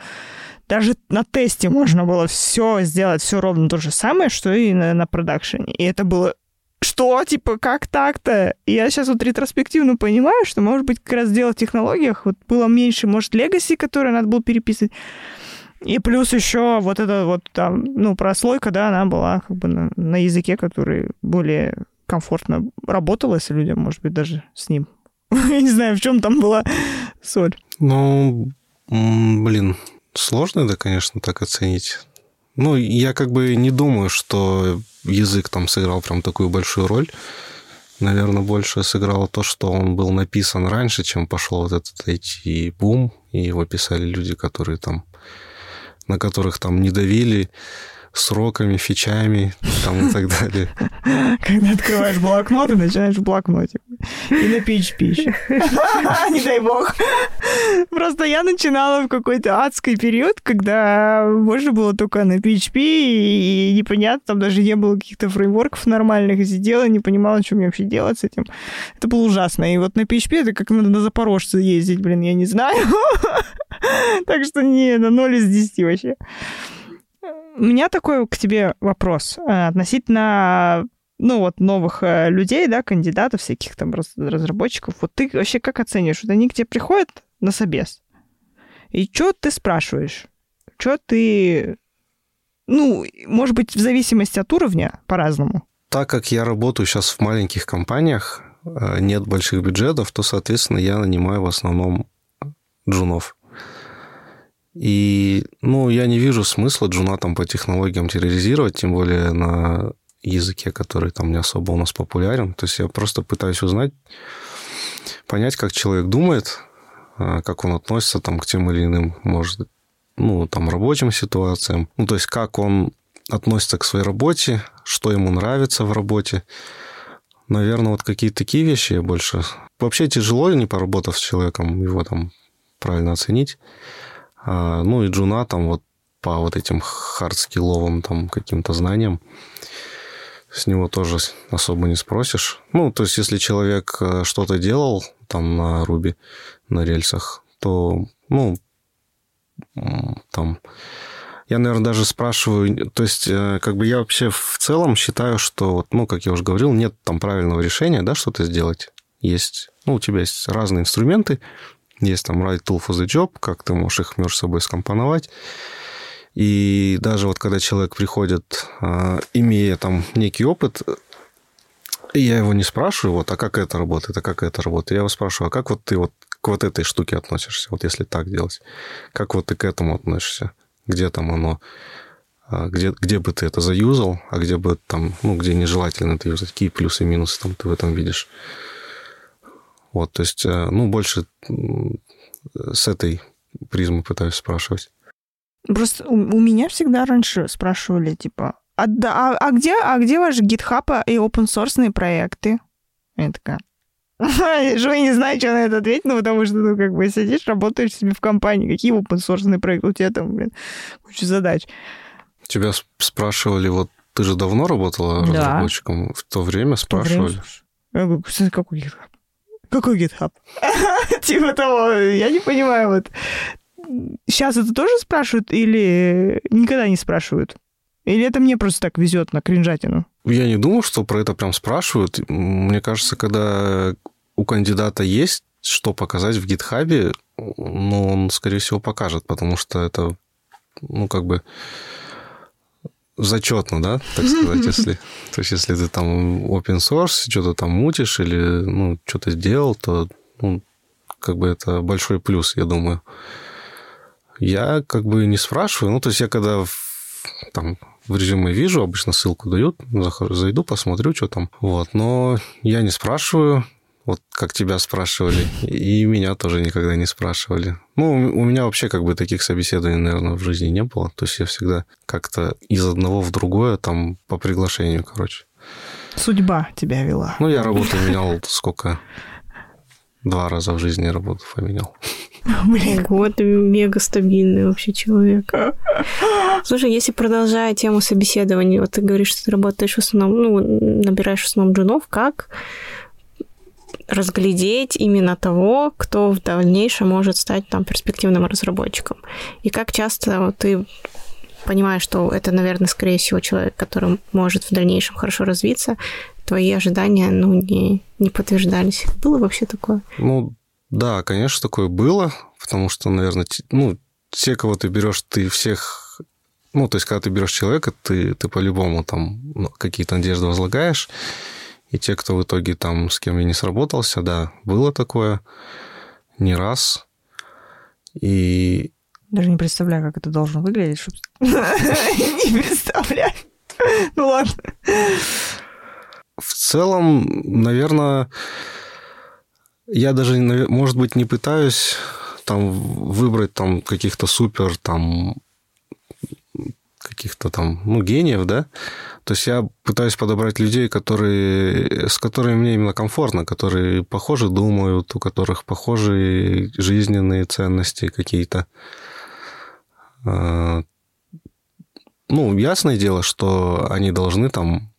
Даже на тесте можно было все сделать, все ровно то же самое, что и на, на продакшене. И это было что, типа, как так-то? Я сейчас вот ретроспективно понимаю, что, может быть, как раз дело в технологиях, вот было меньше, может, легаси, которые надо было переписывать, и плюс еще вот это вот там, ну, прослойка, да, она была как бы на, на языке, который более комфортно работалось людям, может быть, даже с ним. Я не знаю, в чем там была соль. Ну, блин, сложно это, конечно, так оценить. Ну, я как бы не думаю, что язык там сыграл прям такую большую роль. Наверное, больше сыграло то, что он был написан раньше, чем пошел вот этот IT-бум, и его писали люди, которые там, на которых там не давили, сроками, фичами там, и так далее. Когда открываешь блокнот и начинаешь в блокноте. И на PHP еще. Не дай бог. Просто я начинала в какой-то адский период, когда можно было только на PHP, и непонятно, там даже не было каких-то фреймворков нормальных, и сидела, не понимала, что мне вообще делать с этим. Это было ужасно. И вот на PHP это как надо на Запорожце ездить, блин, я не знаю. Так что не, на 0 из 10 вообще. У меня такой к тебе вопрос э, относительно ну, вот новых э, людей, да, кандидатов, всяких там разработчиков. Вот ты вообще как оцениваешь? Вот они к тебе приходят на собес, и что ты спрашиваешь? Что ты... Ну, может быть, в зависимости от уровня по-разному. Так как я работаю сейчас в маленьких компаниях, э, нет больших бюджетов, то, соответственно, я нанимаю в основном джунов. И, ну, я не вижу смысла джуна там по технологиям терроризировать, тем более на языке, который там не особо у нас популярен. То есть я просто пытаюсь узнать, понять, как человек думает, а, как он относится там к тем или иным, может, ну, там, рабочим ситуациям. Ну, то есть как он относится к своей работе, что ему нравится в работе. Наверное, вот какие-то такие вещи я больше... Вообще тяжело, не поработав с человеком, его там правильно оценить. А, ну и джуна там вот по вот этим хардскилловым там каким-то знаниям с него тоже особо не спросишь. Ну, то есть, если человек э, что-то делал там на Руби, на рельсах, то, ну, там... Я, наверное, даже спрашиваю... То есть, э, как бы я вообще в целом считаю, что, вот, ну, как я уже говорил, нет там правильного решения, да, что-то сделать. Есть... Ну, у тебя есть разные инструменты, есть там Right Tool for the Job, как ты можешь их между собой скомпоновать. И даже вот когда человек приходит, а, имея там некий опыт, я его не спрашиваю, вот, а как это работает, а как это работает. Я его спрашиваю, а как вот ты вот к вот этой штуке относишься, вот если так делать? Как вот ты к этому относишься? Где там оно? А, где, где бы ты это заюзал, а где бы там, ну, где нежелательно это юзать? Какие плюсы и минусы там ты в этом видишь? Вот, то есть, э, ну, больше с этой призмы пытаюсь спрашивать. Просто у, у меня всегда раньше спрашивали, типа, а, да, а, а где, а где ваши GitHub и open source проекты? Я такая, я не знаю, что на это ответить, ну, потому что, ну, как бы, сидишь, работаешь себе в компании, какие open source проекты, у тебя там, блин, куча задач. Тебя спрашивали, вот ты же давно работала да. разработчиком, в то время спрашивали? Я говорю, какой GitHub? Какой GitHub? типа того, я не понимаю, вот. Сейчас это тоже спрашивают или никогда не спрашивают? Или это мне просто так везет на кринжатину? Я не думаю, что про это прям спрашивают. Мне кажется, когда у кандидата есть что показать в гитхабе, ну, он, скорее всего, покажет, потому что это, ну, как бы зачетно, да, так сказать, если... То есть, если ты там open source, что-то там мутишь или, ну, что-то сделал, то, ну, как бы это большой плюс, я думаю. Я как бы не спрашиваю, ну, то есть я когда в, там в резюме вижу, обычно ссылку дают, захожу, зайду, посмотрю, что там. Вот, но я не спрашиваю, вот как тебя спрашивали, и меня тоже никогда не спрашивали. Ну, у меня вообще как бы таких собеседований, наверное, в жизни не было. То есть я всегда как-то из одного в другое, там, по приглашению, короче. Судьба тебя вела. Ну, я работу менял сколько? Два раза в жизни работу поменял. Блин, вот мега стабильный вообще человек. Слушай, если продолжая тему собеседований, вот ты говоришь, что ты работаешь в основном, ну, набираешь в основном джунов, как разглядеть именно того, кто в дальнейшем может стать там перспективным разработчиком. И как часто ты понимаешь, что это, наверное, скорее всего человек, который может в дальнейшем хорошо развиться, твои ожидания, ну, не, не подтверждались. Было вообще такое? Ну, да, конечно, такое было, потому что, наверное, ну, те, кого ты берешь, ты всех... Ну, то есть, когда ты берешь человека, ты, ты по-любому там ну, какие-то надежды возлагаешь, и те, кто в итоге там с кем я не сработался, да, было такое не раз. И... Даже не представляю, как это должно выглядеть, чтобы... Не представляю. Ну ладно. В целом, наверное, я даже, может быть, не пытаюсь там выбрать там каких-то супер там каких-то там, ну, гениев, да, то есть я пытаюсь подобрать людей, которые, с которыми мне именно комфортно, которые похоже думают, у которых похожие жизненные ценности какие-то. А, ну, ясное дело, что они должны там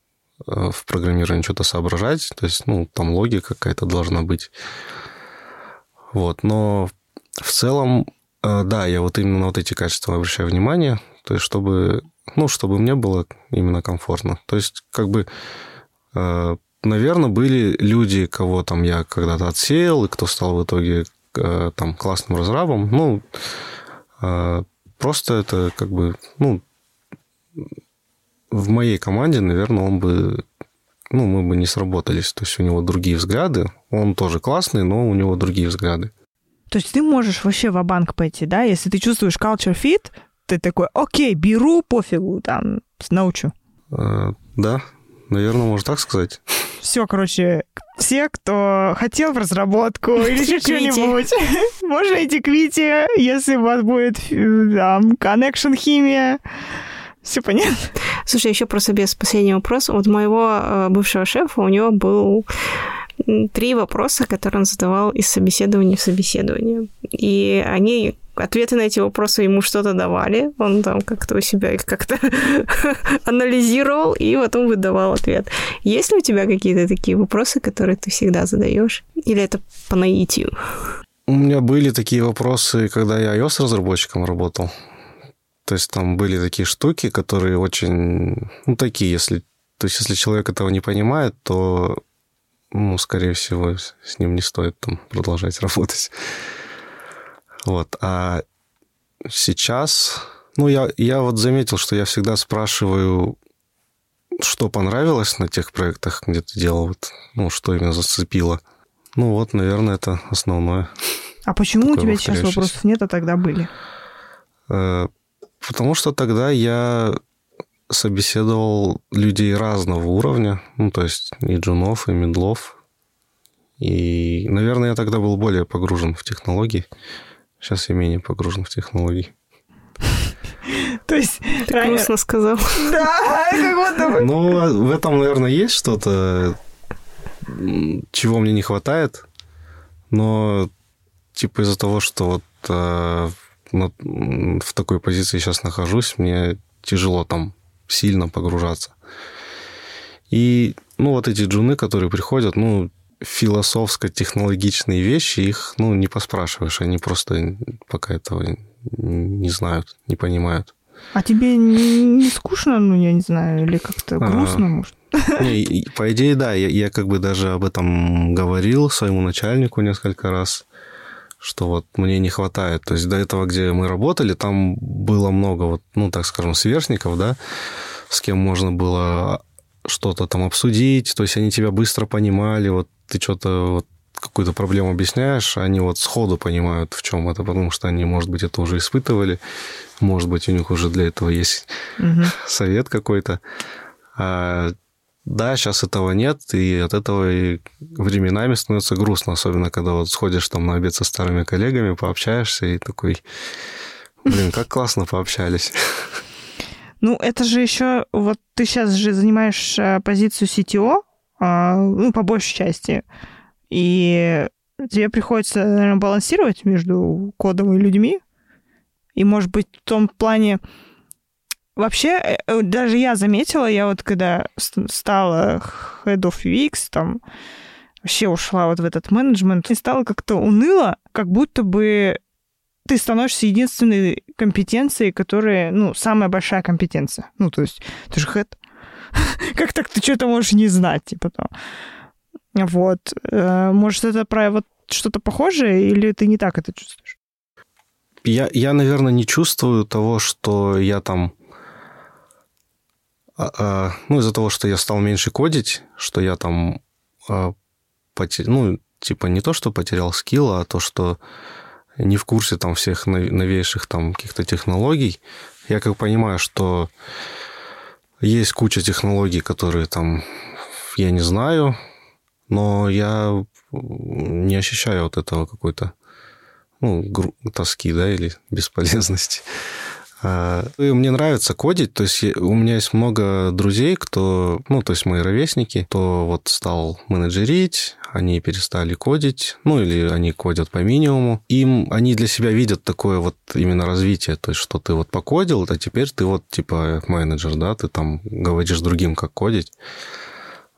э, в программировании что-то соображать, то есть, ну, там логика какая-то должна быть. Вот, но в целом, э, да, я вот именно на вот эти качества обращаю внимание, то есть чтобы, ну, чтобы мне было именно комфортно. То есть как бы, э, наверное, были люди, кого там я когда-то отсеял, и кто стал в итоге э, там классным разрабом. Ну, просто это как бы, ну, в моей команде, наверное, он бы ну, мы бы не сработались. То есть у него другие взгляды. Он тоже классный, но у него другие взгляды. То есть ты можешь вообще в банк пойти, да? Если ты чувствуешь culture fit, ты такой, окей, беру, пофигу, там, научу. А, да, наверное, можно так сказать. Все, короче, все, кто хотел в разработку или еще что-нибудь, можно идти к Вите, если у вас будет там connection химия. Все понятно. Слушай, еще про собес последний вопрос. Вот моего э, бывшего шефа, у него был три вопроса, которые он задавал из собеседования в собеседование. И они ответы на эти вопросы ему что-то давали, он там как-то у себя их как-то анализировал и потом выдавал ответ. Есть ли у тебя какие-то такие вопросы, которые ты всегда задаешь? Или это по наитию? У меня были такие вопросы, когда я iOS-разработчиком работал. То есть там были такие штуки, которые очень... Ну, такие, если... То есть если человек этого не понимает, то ну, скорее всего, с ним не стоит там продолжать работать. Вот. А сейчас, ну, я, я вот заметил, что я всегда спрашиваю, что понравилось на тех проектах, где ты делал, вот, ну, что именно зацепило. Ну, вот, наверное, это основное. А почему у тебя сейчас вопросов нет, а тогда были? Э, потому что тогда я собеседовал людей разного уровня, ну, то есть и джунов, и медлов. И, наверное, я тогда был более погружен в технологии. Сейчас я менее погружен в технологии. То есть... Ты грустно сказал. Да, как будто бы. Ну, в этом, наверное, есть что-то, чего мне не хватает. Но, типа, из-за того, что вот э, в такой позиции сейчас нахожусь, мне тяжело там сильно погружаться. И, ну, вот эти джуны, которые приходят, ну, философско-технологичные вещи, их, ну, не поспрашиваешь, они просто пока этого не знают, не понимают. А тебе не, скучно, ну, я не знаю, или как-то а, грустно, а, может? Не, по идее, да, я, я как бы даже об этом говорил своему начальнику несколько раз, что вот мне не хватает. То есть до этого, где мы работали, там было много, вот, ну, так скажем, сверстников, да, с кем можно было что-то там обсудить, то есть они тебя быстро понимали, вот ты что-то вот какую-то проблему объясняешь, они вот сходу понимают, в чем это, потому что они, может быть, это уже испытывали, может быть, у них уже для этого есть угу. совет какой-то. А, да, сейчас этого нет, и от этого и временами становится грустно, особенно когда вот сходишь там на обед со старыми коллегами, пообщаешься и такой, блин, как классно пообщались. Ну, это же еще, вот ты сейчас же занимаешь э, позицию CTO, а, ну, по большей части, и тебе приходится, наверное, балансировать между кодом и людьми, и, может быть, в том плане... Вообще, э, э, даже я заметила, я вот когда стала head of UX, там, вообще ушла вот в этот менеджмент, и стало как-то уныло, как будто бы ты становишься единственной компетенцией, которая, ну, самая большая компетенция. Ну, то есть, ты же head. как так ты что-то можешь не знать, типа там. Вот. Э, может, это про вот что-то похожее, или ты не так это чувствуешь? Я, я, наверное, не чувствую того, что я там... А, а, ну, из-за того, что я стал меньше кодить, что я там а. Ну, типа не то, что потерял скилл, а то, что не в курсе там всех новейших там каких-то технологий. Я как понимаю, что есть куча технологий, которые там я не знаю, но я не ощущаю вот этого какой-то ну, тоски, да, или бесполезности. А, мне нравится кодить, то есть у меня есть много друзей, кто, ну, то есть мои ровесники, кто вот стал менеджерить, они перестали кодить, ну, или они кодят по минимуму. Им, они для себя видят такое вот именно развитие, то есть что ты вот покодил, а теперь ты вот типа менеджер, да, ты там говоришь другим, как кодить.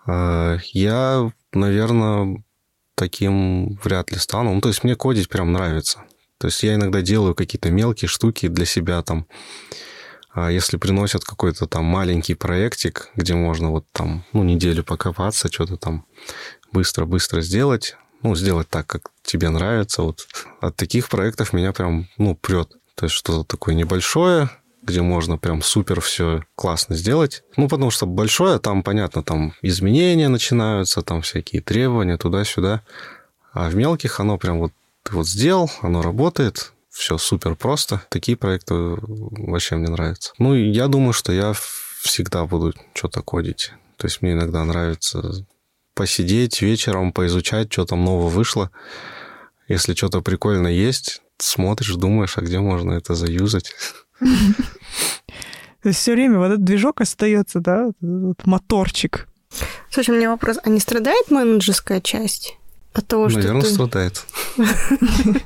А, я, наверное, таким вряд ли стану. Ну, то есть мне кодить прям нравится. То есть я иногда делаю какие-то мелкие штуки для себя там. А если приносят какой-то там маленький проектик, где можно вот там, ну, неделю покопаться, что-то там быстро-быстро сделать, ну, сделать так, как тебе нравится, вот от таких проектов меня прям, ну, прет. То есть что-то такое небольшое, где можно прям супер все классно сделать. Ну, потому что большое, там, понятно, там изменения начинаются, там всякие требования туда-сюда. А в мелких оно прям вот ты вот сделал, оно работает, все супер просто. Такие проекты вообще мне нравятся. Ну, я думаю, что я всегда буду что-то кодить. То есть мне иногда нравится посидеть вечером, поизучать, что там нового вышло. Если что-то прикольное есть, смотришь, думаешь, а где можно это заюзать. То есть все время вот этот движок остается, да, вот моторчик. Слушай, у меня вопрос, а не страдает менеджерская часть? От того, Наверное, что ты... страдает.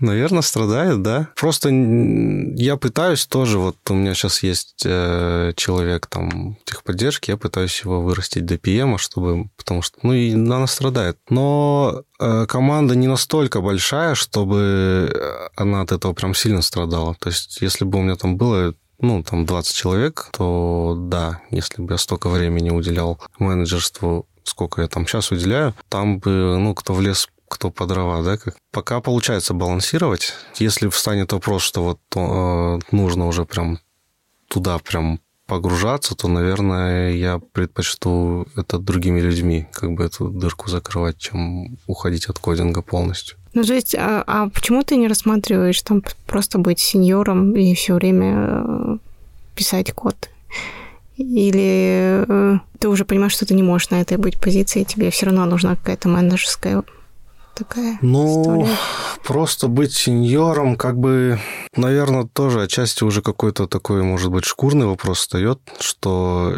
Наверное, страдает, да. Просто я пытаюсь тоже, вот у меня сейчас есть э, человек там техподдержки, я пытаюсь его вырастить до ПМа, чтобы, потому что, ну, и она страдает. Но э, команда не настолько большая, чтобы э, она от этого прям сильно страдала. То есть, если бы у меня там было ну, там 20 человек, то да, если бы я столько времени уделял менеджерству, сколько я там сейчас уделяю, там бы, ну, кто влез кто по дрова, да, как пока получается балансировать. Если встанет вопрос, что вот э, нужно уже прям туда прям погружаться, то, наверное, я предпочту это другими людьми, как бы эту дырку закрывать, чем уходить от кодинга полностью. Ну, то есть, а, а почему ты не рассматриваешь там просто быть сеньором и все время э, писать код? Или э, ты уже понимаешь, что ты не можешь на этой быть позиции, тебе все равно нужна какая-то менеджерская такая ну, история? просто быть сеньором, как бы, наверное, тоже отчасти уже какой-то такой, может быть, шкурный вопрос встает, что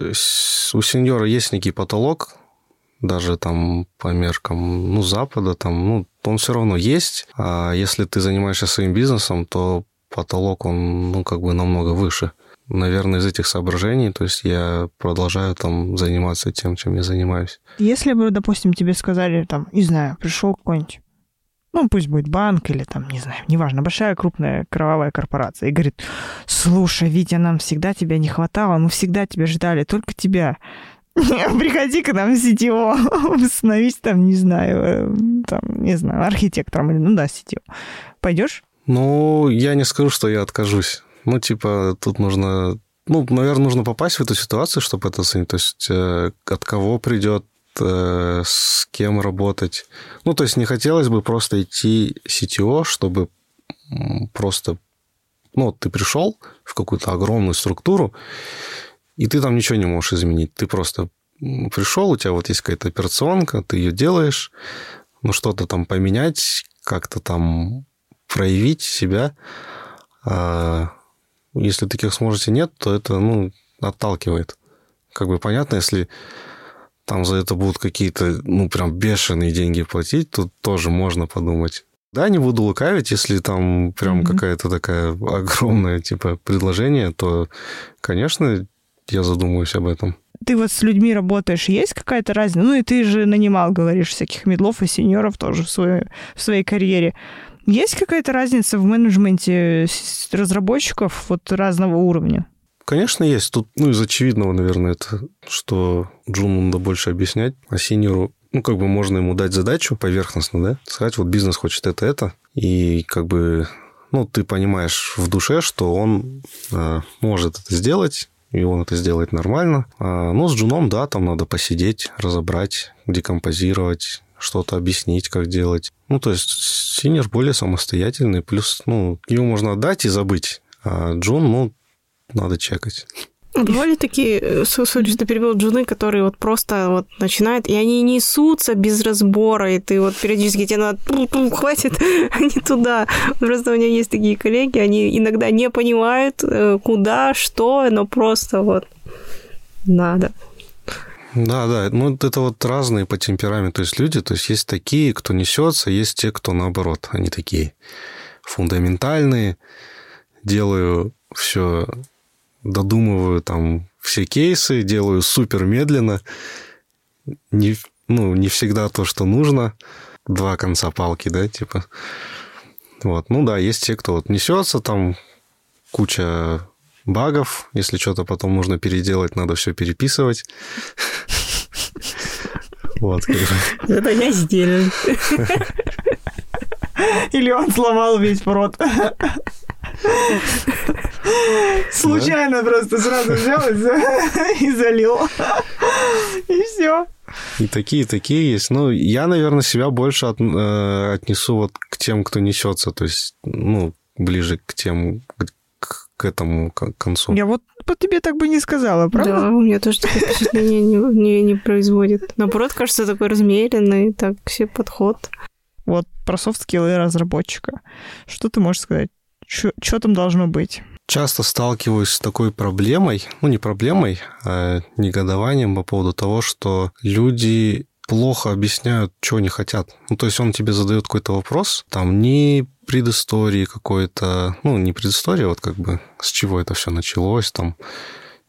у сеньора есть некий потолок, даже там по меркам, ну, Запада, там, ну, он все равно есть, а если ты занимаешься своим бизнесом, то потолок, он, ну, как бы намного выше наверное, из этих соображений, то есть я продолжаю там заниматься тем, чем я занимаюсь. Если бы, допустим, тебе сказали, там, не знаю, пришел какой-нибудь, ну, пусть будет банк или там, не знаю, неважно, большая крупная кровавая корпорация, и говорит, слушай, Витя, нам всегда тебя не хватало, мы всегда тебя ждали, только тебя. Приходи к нам в CTO, становись там, не знаю, э, там, не знаю, архитектором или, ну да, CTO. Пойдешь? Ну, я не скажу, что я откажусь. Ну, типа, тут нужно... Ну, наверное, нужно попасть в эту ситуацию, чтобы это оценить. То есть, э, от кого придет э, с кем работать. Ну, то есть не хотелось бы просто идти CTO, чтобы просто... Ну, ты пришел в какую-то огромную структуру, и ты там ничего не можешь изменить. Ты просто пришел, у тебя вот есть какая-то операционка, ты ее делаешь, ну, что-то там поменять, как-то там проявить себя. А если таких сможете нет, то это, ну, отталкивает. Как бы понятно, если там за это будут какие-то, ну, прям бешеные деньги платить, тут тоже можно подумать. Да, не буду лукавить, если там прям mm-hmm. какая-то такая огромная, типа, предложение, то, конечно, я задумаюсь об этом. Ты вот с людьми работаешь, есть какая-то разница? Ну, и ты же нанимал, говоришь, всяких медлов и сеньоров тоже в своей, в своей карьере. Есть какая-то разница в менеджменте разработчиков вот разного уровня? Конечно, есть. Тут, ну, из очевидного, наверное, это, что Джуну надо больше объяснять, а синеру, ну, как бы можно ему дать задачу поверхностно, да, сказать, вот бизнес хочет это-это, и как бы, ну, ты понимаешь в душе, что он э, может это сделать, и он это сделает нормально. А, ну, с Джуном, да, там надо посидеть, разобрать, декомпозировать, что-то объяснить, как делать. Ну, то есть Синер более самостоятельный, плюс, ну, его можно отдать и забыть. А Джун, ну, надо чекать. Бывали такие, сори, что перебил джуны, которые вот просто вот начинают, и они несутся без разбора, и ты вот периодически тебе надо, хватит, они туда. Просто у меня есть такие коллеги, они иногда не понимают, э, куда, что, но просто вот надо. Да, да, ну это вот разные по темпераменту есть люди, то есть есть такие, кто несется, есть те, кто наоборот, они такие фундаментальные, делаю все додумываю там все кейсы, делаю супер медленно. Не, ну, не всегда то, что нужно. Два конца палки, да, типа. Вот. Ну да, есть те, кто вот несется, там куча багов. Если что-то потом нужно переделать, надо все переписывать. Вот. Это я сделаю. Или он сломал весь прод. Случайно просто сразу взял и залил. И все. И такие, такие есть. Ну, я, наверное, себя больше от, э, отнесу вот к тем, кто несется, то есть, ну, ближе к тем, к, этому к концу. Я вот по тебе так бы не сказала, правда? Да, у меня тоже такое впечатление не, не, не производит. Наоборот, кажется, такой размеренный, так все подход. Вот про софт-скиллы разработчика. Что ты можешь сказать? Что там должно быть? Часто сталкиваюсь с такой проблемой, ну не проблемой, а негодованием по поводу того, что люди плохо объясняют, что они хотят. Ну, то есть он тебе задает какой-то вопрос, там ни предыстории какой-то, ну, не предыстория, вот как бы с чего это все началось, там,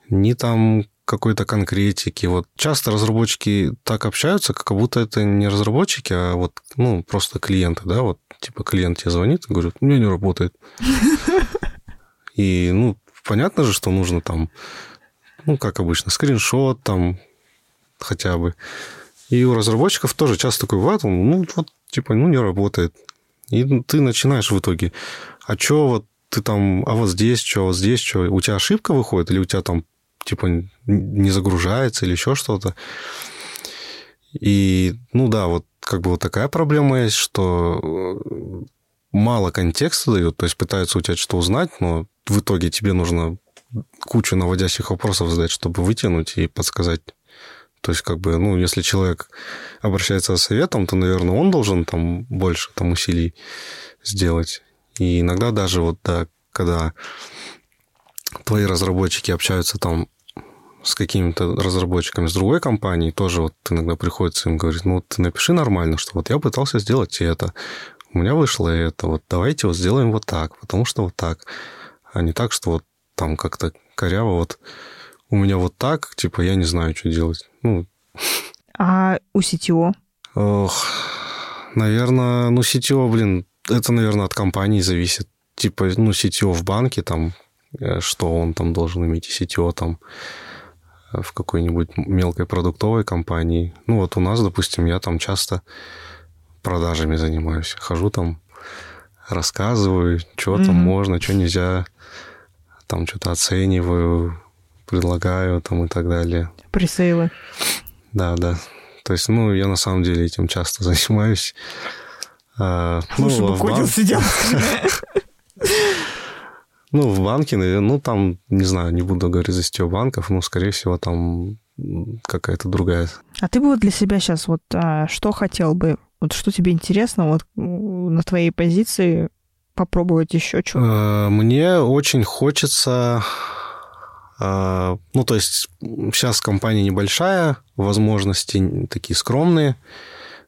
ни там какой-то конкретики. Вот часто разработчики так общаются, как будто это не разработчики, а вот, ну, просто клиенты, да, вот, типа клиент тебе звонит и говорит, у меня не работает. И, ну, понятно же, что нужно там, ну, как обычно, скриншот там хотя бы. И у разработчиков тоже часто такой бывает, он, ну, вот, типа, ну, не работает. И ты начинаешь в итоге, а что вот ты там, а вот здесь что, вот здесь что, у тебя ошибка выходит, или у тебя там типа не загружается или еще что-то. И, ну да, вот как бы вот такая проблема есть, что э, мало контекста дают, то есть пытаются у тебя что-то узнать, но в итоге тебе нужно кучу наводящих вопросов задать, чтобы вытянуть и подсказать. То есть, как бы, ну, если человек обращается за советом, то, наверное, он должен там больше там усилий сделать. И иногда даже вот, да, когда твои разработчики общаются там с какими-то разработчиками с другой компании, тоже вот иногда приходится им говорить, ну, ты напиши нормально, что вот я пытался сделать это, у меня вышло это, вот давайте вот сделаем вот так, потому что вот так, а не так, что вот там как-то коряво вот у меня вот так, типа я не знаю, что делать. Ну. А у CTO? Ох, наверное, ну CTO, блин, это, наверное, от компании зависит. Типа, ну, CTO в банке, там, э, что он там должен иметь, и CTO там в какой-нибудь мелкой продуктовой компании. Ну, вот у нас, допустим, я там часто продажами занимаюсь. Хожу там, рассказываю, что mm-hmm. там можно, что нельзя, там что-то оцениваю, предлагаю там и так далее. Пресейлы. Да, да. То есть, ну, я на самом деле этим часто занимаюсь. А, ну, Лучше бы в Кодил бан- сидел. Ну, в банке, ну, там, не знаю, не буду говорить за сетевых банков, но, скорее всего, там какая-то другая. А ты бы вот для себя сейчас вот а, что хотел бы? Вот что тебе интересно вот на твоей позиции попробовать еще что? Э, Мне очень хочется... э, Ну, то есть сейчас компания небольшая, возможности такие скромные.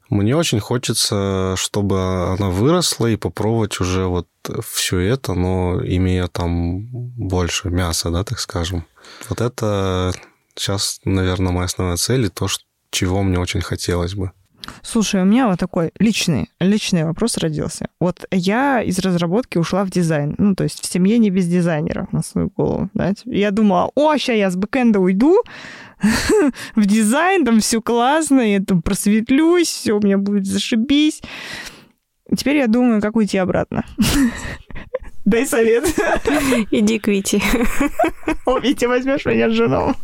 Мне очень хочется, чтобы она выросла и попробовать уже вот все это, но имея там больше мяса, да, так скажем. Вот это сейчас, наверное, моя основная цель и то, чего мне очень хотелось бы. Слушай, у меня вот такой личный, личный вопрос родился. Вот я из разработки ушла в дизайн. Ну, то есть в семье не без дизайнера на свою голову. Да? Я думала, о, сейчас я с бэкэнда уйду в дизайн, там все классно, я там просветлюсь, все у меня будет зашибись. Теперь я думаю, как уйти обратно. Дай совет. Иди к Вите. О, Витя, возьмешь меня с женом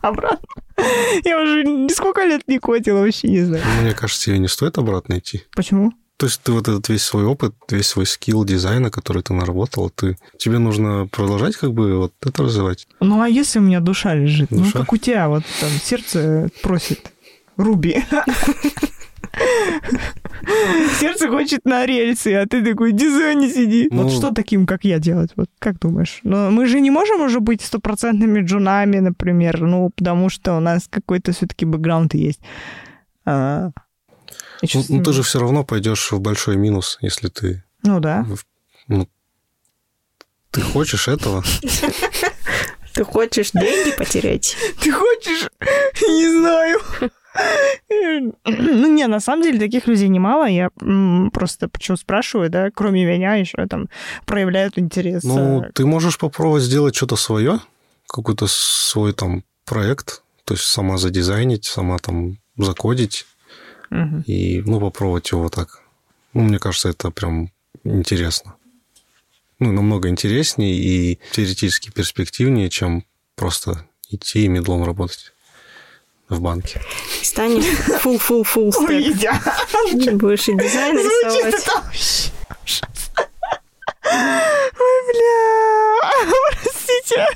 обратно. Я уже сколько лет не котила, вообще не знаю. Мне кажется, тебе не стоит обратно идти. Почему? То есть ты вот этот весь свой опыт, весь свой скилл дизайна, который ты наработал, ты, тебе нужно продолжать как бы вот это развивать. Ну, а если у меня душа лежит? Ну, Душа? как у тебя, вот там сердце просит. Руби. Сердце хочет на рельсы, а ты такой, дизайне сиди. Ну- Вот что таким, как я, делать? Вот как думаешь? Но мы же не можем уже быть стопроцентными джунами, например, ну, потому что у нас какой-то все-таки бэкграунд есть. А, Ну, ну, ты же все равно пойдешь в большой минус, если ты, Ну да. ну, ты хочешь этого. Ты хочешь деньги потерять? Ты хочешь? Не знаю. Ну, не, на самом деле таких людей немало. Я просто почему спрашиваю, да, кроме меня еще там проявляют интерес. Ну, э, ты можешь попробовать сделать что-то свое, какой-то свой там проект, то есть сама задизайнить, сама там закодить мгм. и, ну, попробовать его так. Ну, мне кажется, это прям интересно. Ну, намного интереснее и теоретически перспективнее, чем просто идти и медлом работать в банке. Станешь фул-фул-фул. Витя, Будешь и дизайн звучит рисовать. Ой, бля, простите.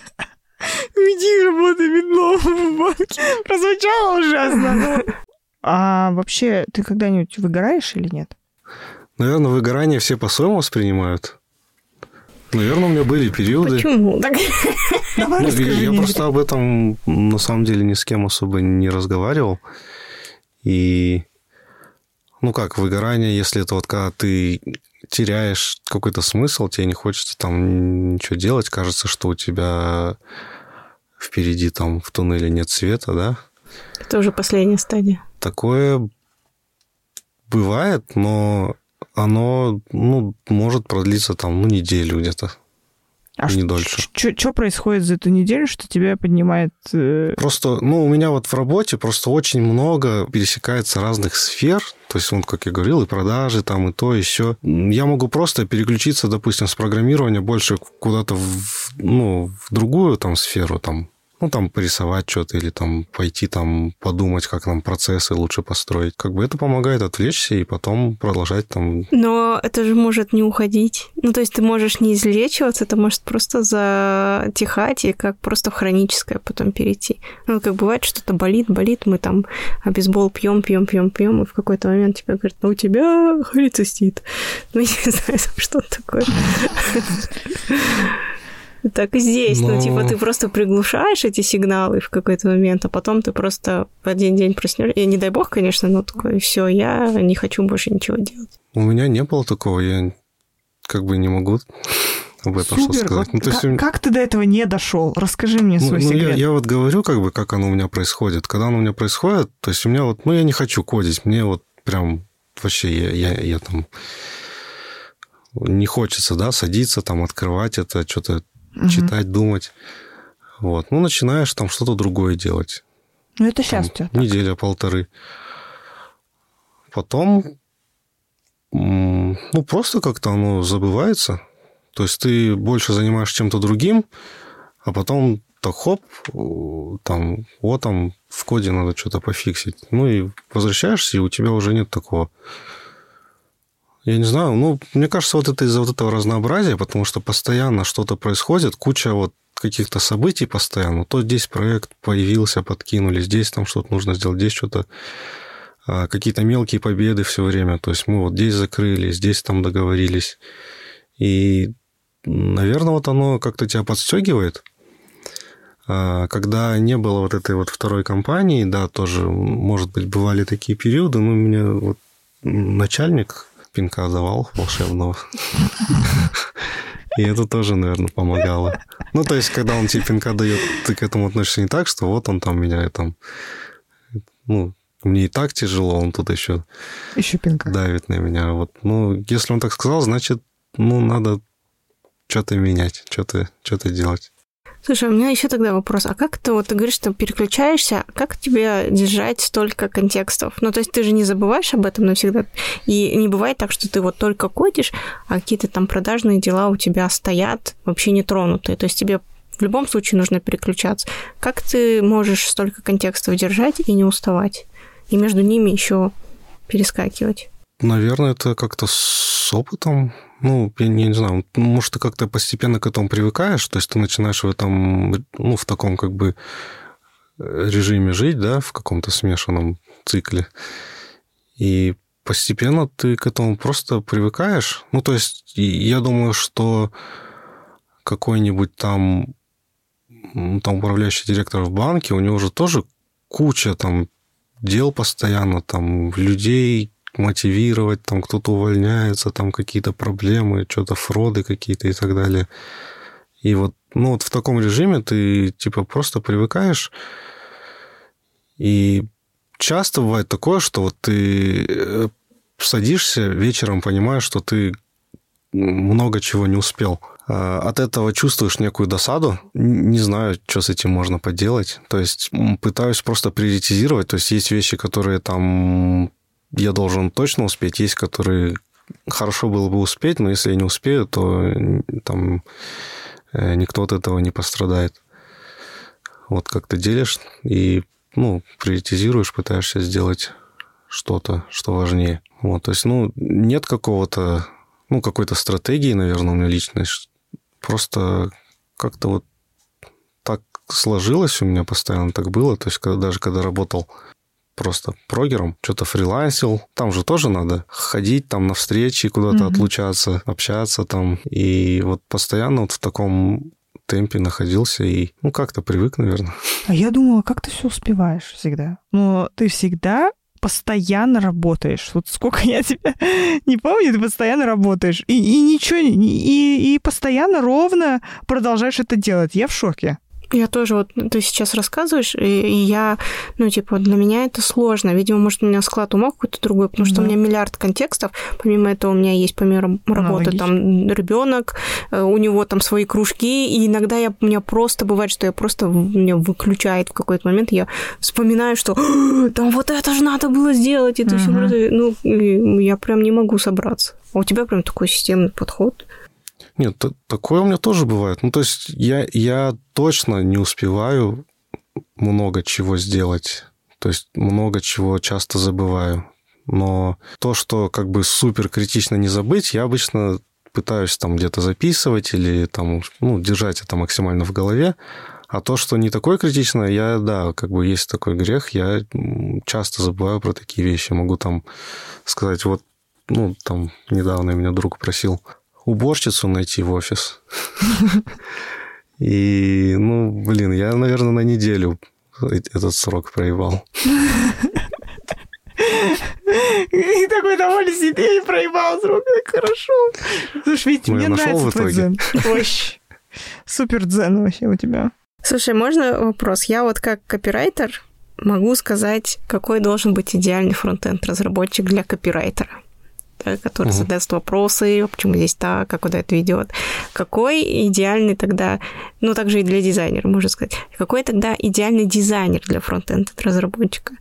Уйди, работай медлом в банке. Прозвучало ужасно. ну. А вообще, ты когда-нибудь выгораешь или нет? Наверное, выгорание все по-своему воспринимают. Наверное, у меня были периоды. Почему? Так, Давай Ну, расскажи я мне. просто об этом на самом деле ни с кем особо не разговаривал. И, ну как, выгорание, если это вот когда ты теряешь какой-то смысл, тебе не хочется там ничего делать, кажется, что у тебя впереди там в туннеле нет света, да? Это уже последняя стадия. Такое бывает, но оно, ну, может продлиться там, ну, неделю где-то. А не ш- дольше. Что происходит за эту неделю, что тебя поднимает... э, Просто, ну, у меня вот в работе просто очень много пересекается разных сфер. То есть, вот, как я говорил, и продажи там, и то, и все. Я могу просто переключиться, допустим, с программирования больше куда-то в, ну, в другую там сферу, там, ну, там, порисовать что-то или там пойти там подумать, как нам процессы лучше построить. Как бы это помогает отвлечься и потом продолжать там Но это же может не уходить. Ну, то есть ты можешь не излечиваться, это может просто затихать и как просто в хроническое потом перейти. Ну, как бывает, что-то болит, болит, мы там обезбол пьем, пьем, пьем, пьем, и в какой-то момент тебе говорят, ну, у тебя холецистит. Ну, я не знаю, что такое. Так и здесь, ну, Ну. типа, ты просто приглушаешь эти сигналы в какой-то момент, а потом ты просто в один день проснешься. И не дай бог, конечно, но такой, все, я не хочу больше ничего делать. У меня не было такого, я как бы не могу об этом что Супер. сказать. Вот Ну, то есть как, у- как ты до этого не дошел? Расскажи мне Ну, свой ну, я, секрет. я вот говорю, как бы, как оно у меня происходит. Когда оно у меня происходит, то есть у меня вот, ну, я не хочу кодить, мне вот прям вообще я, я, я там не хочется, да, садиться, там, открывать это, что-то Мгм. читать, думать. Вот. Ну, начинаешь там что-то другое делать. Ну, это сейчас Там у тебя так. неделя, полторы. Потом, ну, просто как-то оно забывается. То есть ты больше занимаешься чем-то другим, а потом так хоп, там, вот там в коде надо что-то пофиксить. Ну и возвращаешься, и у тебя уже нет такого. Я не знаю, ну, мне кажется, вот это из-за вот этого разнообразия, потому что постоянно что-то происходит, куча вот каких-то событий постоянно. То здесь проект появился, подкинули, здесь там что-то нужно сделать, здесь что-то а, какие-то мелкие победы все время. То есть мы вот здесь закрыли, здесь там договорились. И, наверное, вот оно как-то тебя подстегивает. А, когда не было вот этой вот второй компании, да, тоже, может быть, бывали такие периоды, но у меня вот начальник пинка давал волшебного. И это тоже, наверное, помогало. Ну, то есть, когда он тебе пинка дает, ты к этому относишься не так, что вот он там меня там... Ну, мне и так тяжело, он тут еще... Еще пинка. Давит на меня. Вот. Ну, если он так сказал, значит, ну, надо что-то менять, что-то что делать. Слушай, у меня еще тогда вопрос. А как ты, вот ты говоришь, что переключаешься, как тебе держать столько контекстов? Ну, то есть ты же не забываешь об этом навсегда. И не бывает так, что ты вот только кодишь, а какие-то там продажные дела у тебя стоят вообще не тронутые. То есть тебе в любом случае нужно переключаться. Как ты можешь столько контекстов держать и не уставать? И между ними еще перескакивать? Наверное, это как-то с опытом ну, я не, знаю, может, ты как-то постепенно к этому привыкаешь, то есть ты начинаешь в этом, ну, в таком как бы э, режиме жить, да, в каком-то смешанном цикле. И постепенно ты к этому просто привыкаешь. Ну, то есть я думаю, что какой-нибудь там, там управляющий директор в банке, у него же тоже куча там дел постоянно, там людей мотивировать, там кто-то увольняется, там какие-то проблемы, что-то фроды какие-то и так далее. И вот, ну, вот в таком режиме ты типа просто привыкаешь, и часто бывает такое, что вот ты э, садишься вечером, понимаешь, что ты много чего не успел. А от этого чувствуешь некую досаду. Не знаю, что с этим можно поделать. То есть пытаюсь просто приоритизировать. То есть есть вещи, которые там я должен точно успеть. Есть, которые хорошо было бы успеть, но если я не успею, то там э, никто от этого не пострадает. Вот как ты делишь и ну, приоритизируешь, пытаешься сделать что-то, что важнее. Вот, то есть, ну, нет какого-то, ну, какой-то стратегии, наверное, у меня личной. Просто как-то вот так сложилось у меня постоянно так было. То есть, когда, даже когда работал просто прогером, что-то фрилансил. Там же тоже надо ходить там на встречи, куда-то mm-hmm. отлучаться, общаться там. И вот постоянно вот в таком темпе находился и, ну, как-то привык, наверное. А я думала, как ты все успеваешь всегда? Но ты всегда постоянно работаешь. Вот сколько я тебя не помню, ты постоянно работаешь. И, и ничего, и, и постоянно ровно продолжаешь это делать. Я в шоке. Я тоже вот, ты сейчас рассказываешь, и, и я, ну, типа, для меня это сложно. Видимо, может, у меня склад ума какой-то другой, потому что да. у меня миллиард контекстов. Помимо этого, у меня есть помимо работы ну, там ребенок, э, у него там свои кружки, и иногда я, у меня просто бывает, что я просто меня выключает в какой-то момент, я вспоминаю, что там вот это же надо было сделать, и ты uh-huh. все, ну, я прям не могу собраться. А у тебя прям такой системный подход. Нет, такое у меня тоже бывает. Ну, то есть я, я точно не успеваю много чего сделать. То есть много чего часто забываю. Но то, что как бы супер критично не забыть, я обычно пытаюсь там где-то записывать или там, ну, держать это максимально в голове. А то, что не такое критичное, я, да, как бы есть такой грех, я часто забываю про такие вещи. Могу там сказать, вот, ну, там недавно меня друг просил уборщицу найти в офис. И, ну, блин, я, наверное, на неделю этот срок проебал. И такой довольный сидит, я не проебал срок, хорошо. Слушай, ведь мне нравится твой дзен. Вообще. Супер дзен вообще у тебя. Слушай, можно вопрос? Я вот как копирайтер могу сказать, какой должен быть идеальный фронтенд разработчик для копирайтера который угу. задаст вопросы, почему здесь так, как куда это ведет. Какой идеальный тогда, ну, также и для дизайнера, можно сказать, какой тогда идеальный дизайнер для фронтенд разработчика?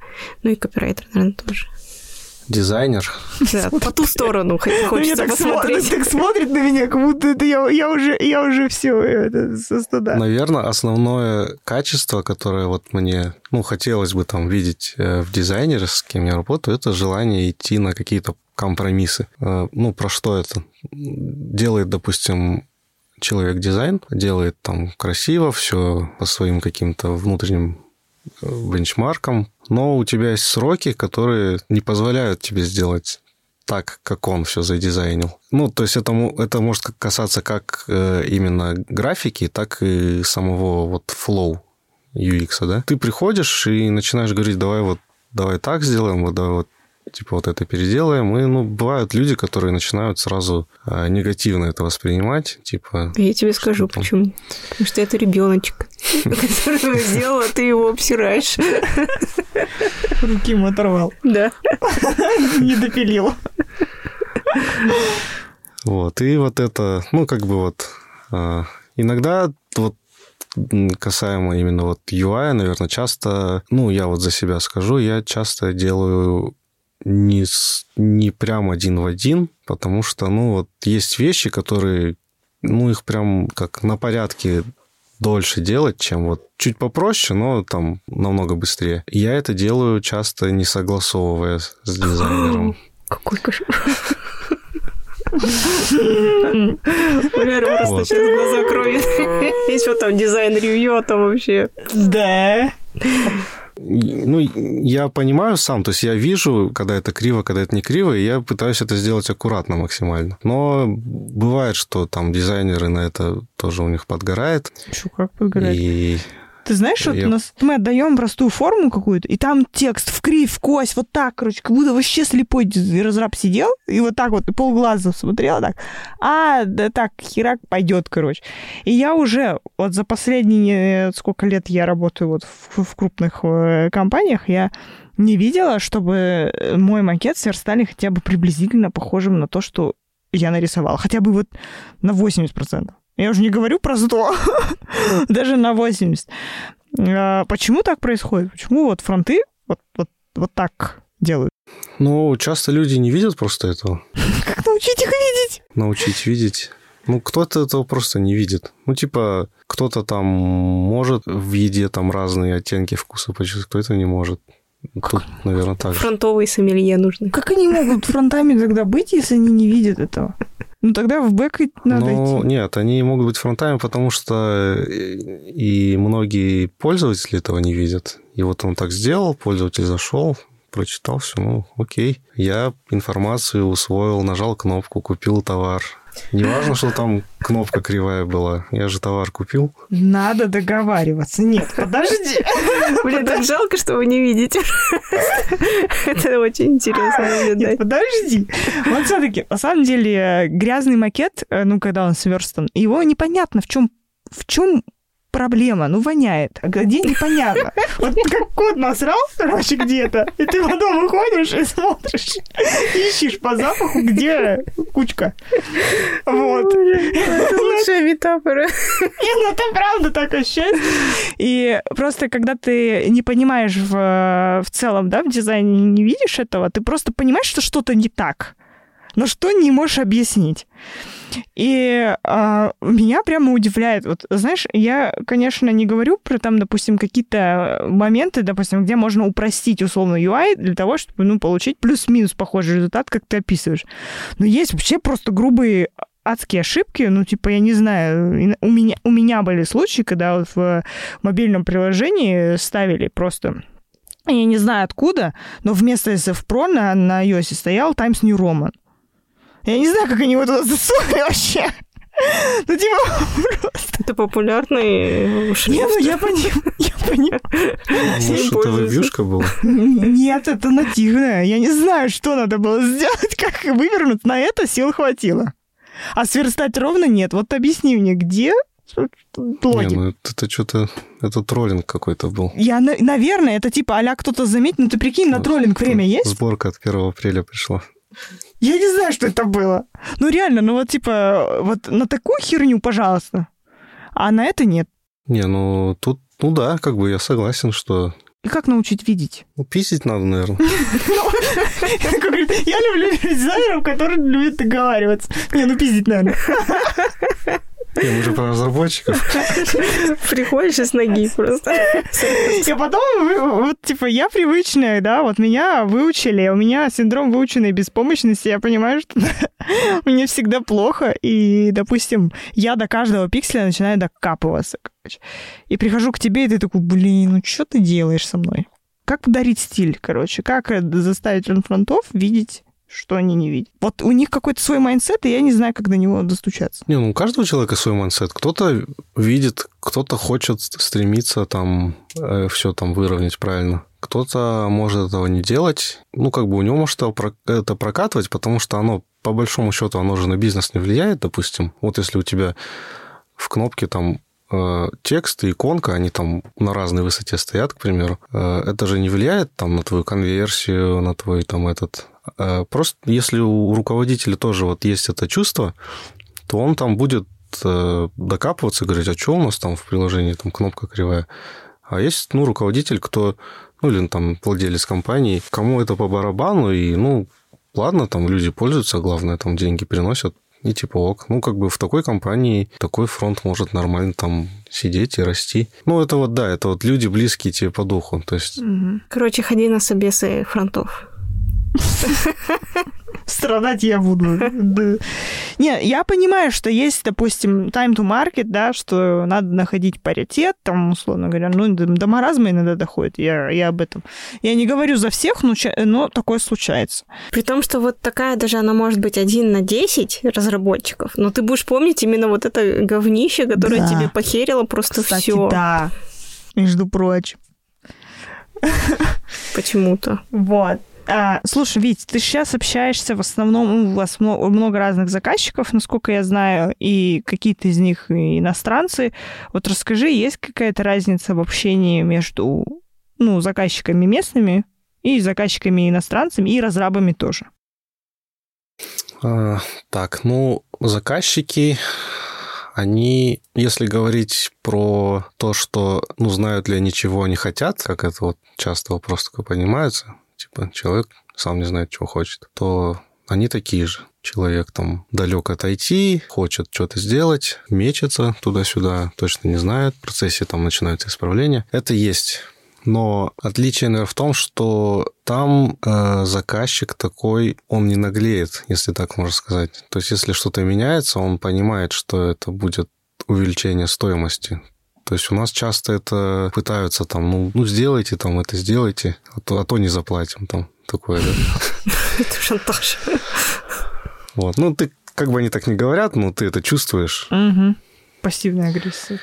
Ну и копирайтер, наверное, тоже. Дизайнер. Да, по ту сторону Мне хочется так посмотреть. смотрит, так смотрит на меня, как будто это я, я уже, я уже все это, со стыда. Наверное, основное качество, которое вот мне, ну, хотелось бы там видеть э, в дизайнере, с кем я работаю, это желание идти на какие-то компромиссы. Э, Ну, про что это? Делает, допустим, человек дизайн, делает там красиво, все по своим каким-то внутренним э, бенчмаркам, но у тебя есть сроки, которые не позволяют тебе сделать так, как он все задизайнил. Ну, то есть это, это может касаться как э, именно графики, так и самого вот flow UX, да? Ты приходишь и начинаешь говорить, давай вот, давай так сделаем, вот давай вот типа вот это переделаем. И, ну, бывают люди, которые начинают сразу э, негативно это воспринимать, типа... Я тебе скажу, там? почему. Потому что это ребеночек, который сделал, а ты его обсираешь. Руки ему оторвал, Да. не допилил. Вот, и вот это, ну, как бы вот... э, иногда вот касаемо именно вот UI, наверное, часто, ну, я вот за себя скажу, я часто делаю не, не прям один в один, потому что, ну, вот есть вещи, которые, ну, их прям как на порядке дольше делать, чем вот чуть попроще, но там намного быстрее. Я это делаю часто не согласовывая с дизайнером. Какой кошмар. Валера просто Вот. сейчас глаза кроет. И что там, дизайн-ревью, а там вообще... Да. Ну, я понимаю сам, то есть я вижу, когда это криво, когда это не криво, и я пытаюсь это сделать аккуратно максимально. Но бывает, что там дизайнеры на это тоже у них подгорает. Чё, как подгорает? И Ты знаешь, вот Я- нас мы отдаем простую форму какую-то, и там текст в кривь, в кость, вот так, короче, как будто вообще слепой разраб сидел, и вот так вот, полглаза смотрел, так, а, да так, херак пойдет, короче. И я уже вот за последние, сколько лет я работаю вот в, в крупных э, компаниях, я не видела, чтобы э, мой макет сверстали хотя бы приблизительно похожим на то, что я нарисовала. Хотя бы вот на 80%. Я уже не говорю про 100, даже на 80. А, Почему так происходит? Почему вот фронты вот, вот, вот так делают? ну, часто люди не видят просто этого. Как научить их видеть? Научить видеть. Ну, кто-то этого просто не видит. Ну, типа, кто-то там может в еде там разные оттенки вкуса почувствовать, кто-то не может. Тут, наверное, так же. Фронтовые сомелье нужны. Как они могут фронтами тогда быть, если они не видят этого? Ну тогда в бэк надо Ну, идти. нет, они могут быть фронтами, потому что и многие пользователи этого не видят. И вот он так сделал, пользователь зашел, прочитал все, ну, окей. Я информацию усвоил, нажал кнопку, купил товар. Не важно, что там кнопка кривая была. Я же товар купил. Надо договариваться. Нет, подожди. Блин, так жалко, что вы не видите. Это очень интересно Нет, наблюдать. подожди. Вот все-таки, на самом деле, грязный макет, э, ну, когда он сверстан, его непонятно, в чем в чем проблема, ну, воняет, а где непонятно. Вот как кот насрал, короче, где-то, и ты потом выходишь и смотришь, ищешь по запаху, где кучка. Вот. Это лучшая метафора. Не, ну это правда так ощущается. И просто когда ты не понимаешь в, в целом, да, в дизайне не видишь этого, ты просто понимаешь, что что-то не так, но что не можешь объяснить. И а, меня прямо удивляет. Вот, знаешь, я, конечно, не говорю про там, допустим, какие-то моменты, допустим, где можно упростить условно UI для того, чтобы, ну, получить плюс-минус похожий результат, как ты описываешь. Но есть вообще просто грубые адские ошибки, ну, типа, я не знаю, у меня, у меня были случаи, когда вот в мобильном приложении ставили просто я не знаю откуда, но вместо SF Pro на, на iOS стоял Times New Roman. Я не знаю, как они его туда засунули вообще. Ну, типа, просто... Это популярный шрифт. Не, ну я понимаю, я понимаю. Может, это вебюшка была? Нет, это нативное. Я не знаю, что надо было сделать, как вывернуть. На это сил хватило. А сверстать ровно нет. Вот объясни мне, где Не, логика? ну это, это что-то... Это троллинг какой-то был. Я, на- наверное, это типа а кто-то заметил, ну ты прикинь, на троллинг время есть? Сборка от 1 апреля пришла. Я не знаю, что это было. Ну реально, ну вот типа, вот на такую херню, пожалуйста. А на это нет. Не, ну тут, ну да, как бы я согласен, что И как научить видеть? Ну, писать надо, наверное. Я люблю дизайнеров, которые любят договариваться. Не, ну пиздить надо. Не, мы же про разработчиков. Приходишь из ноги просто. И потом, вот, типа, я привычная, да, вот меня выучили, у меня синдром выученной беспомощности, я понимаю, что мне всегда плохо, и, допустим, я до каждого пикселя начинаю докапываться, короче. И прихожу к тебе, и ты такой, блин, ну что ты делаешь со мной? Как подарить стиль, короче, как заставить фронтов видеть что они не видят. Вот у них какой-то свой mindset, и я не знаю, как до него достучаться. Не, ну у каждого человека свой mindset. Кто-то видит, кто-то хочет стремиться там э, все там выровнять правильно. Кто-то может этого не делать. Ну, как бы у него может это прокатывать, потому что оно, по большому счету, оно же на бизнес не влияет, допустим. Вот если у тебя в кнопке там э, текст и иконка, они там на разной высоте стоят, к примеру, э, это же не влияет там на твою конверсию, на твой там этот просто если у руководителя тоже вот есть это чувство, то он там будет э, докапываться, говорить, а что у нас там в приложении, там кнопка кривая. А есть, ну, руководитель, кто, ну, или там владелец компании, кому это по барабану, и, ну, ладно, там люди пользуются, главное, там деньги приносят, и типа ок. Ну, как бы в такой компании такой фронт может нормально там сидеть и расти. Ну, это вот, да, это вот люди близкие тебе по духу, то есть... Короче, ходи на собесы фронтов. Страдать я буду. Не, я понимаю, что есть, допустим, time to market, да, что надо находить паритет, там, условно говоря, ну, до маразма иногда доходит, я, я об этом. Я не говорю за всех, но, но такое случается. При том, что вот такая даже она может быть один на 10 разработчиков, но ты будешь помнить именно вот это говнище, которое да. тебе похерило просто все. да, между прочим. Почему-то. Вот. А, слушай, Вить, ты сейчас общаешься в основном, у вас много, много разных заказчиков, насколько я знаю, и какие-то из них иностранцы. Вот расскажи, есть какая-то разница в общении между ну, заказчиками местными и заказчиками иностранцами, и разрабами тоже? А, так, ну, заказчики, они, если говорить про то, что, ну, знают ли они, чего они хотят, как это вот часто вопрос такой поднимается, типа человек сам не знает, чего хочет, то они такие же. Человек там далек от IT, хочет что-то сделать, мечется туда-сюда, точно не знает, в процессе там начинаются исправления. Это есть. Но отличие, наверное, в том, что там э, заказчик такой, он не наглеет, если так можно сказать. То есть, если что-то меняется, он понимает, что это будет увеличение стоимости. То есть у нас часто это пытаются там, ну, ну сделайте там это, сделайте, а то, а то не заплатим там такое, да. Это шантаж. Вот, ну ты, как бы они так не говорят, но ты это чувствуешь. Угу. Пассивная агрессия.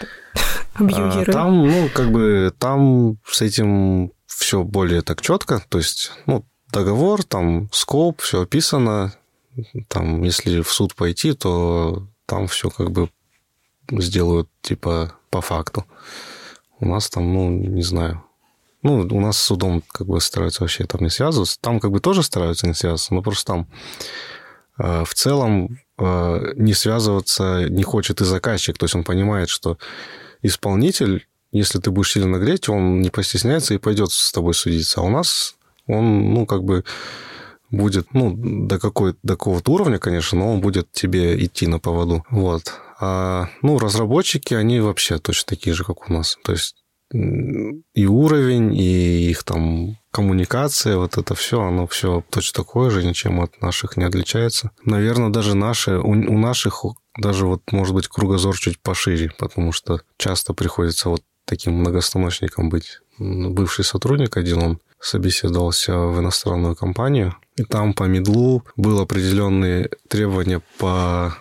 А, там, ну, как бы, там с этим все более так четко, то есть, ну, договор, там, скоп, все описано, там, если в суд пойти, то там все как бы сделают, типа, по факту. У нас там, ну, не знаю. Ну, у нас с судом как бы стараются вообще там не связываться. Там как бы тоже стараются не связываться, но просто там э, в целом э, не связываться не хочет и заказчик. То есть он понимает, что исполнитель, если ты будешь сильно нагреть, он не постесняется и пойдет с тобой судиться. А у нас он, ну, как бы будет, ну, до, какой, до какого-то уровня, конечно, но он будет тебе идти на поводу. Вот. А, ну, разработчики, они вообще точно такие же, как у нас. То есть и уровень, и их там коммуникация, вот это все, оно все точно такое же, ничем от наших не отличается. Наверное, даже наши, у, у наших даже вот, может быть, кругозор чуть пошире, потому что часто приходится вот таким многостаночником быть. Бывший сотрудник один, он собеседовался в иностранную компанию, и там по медлу было определенные требования по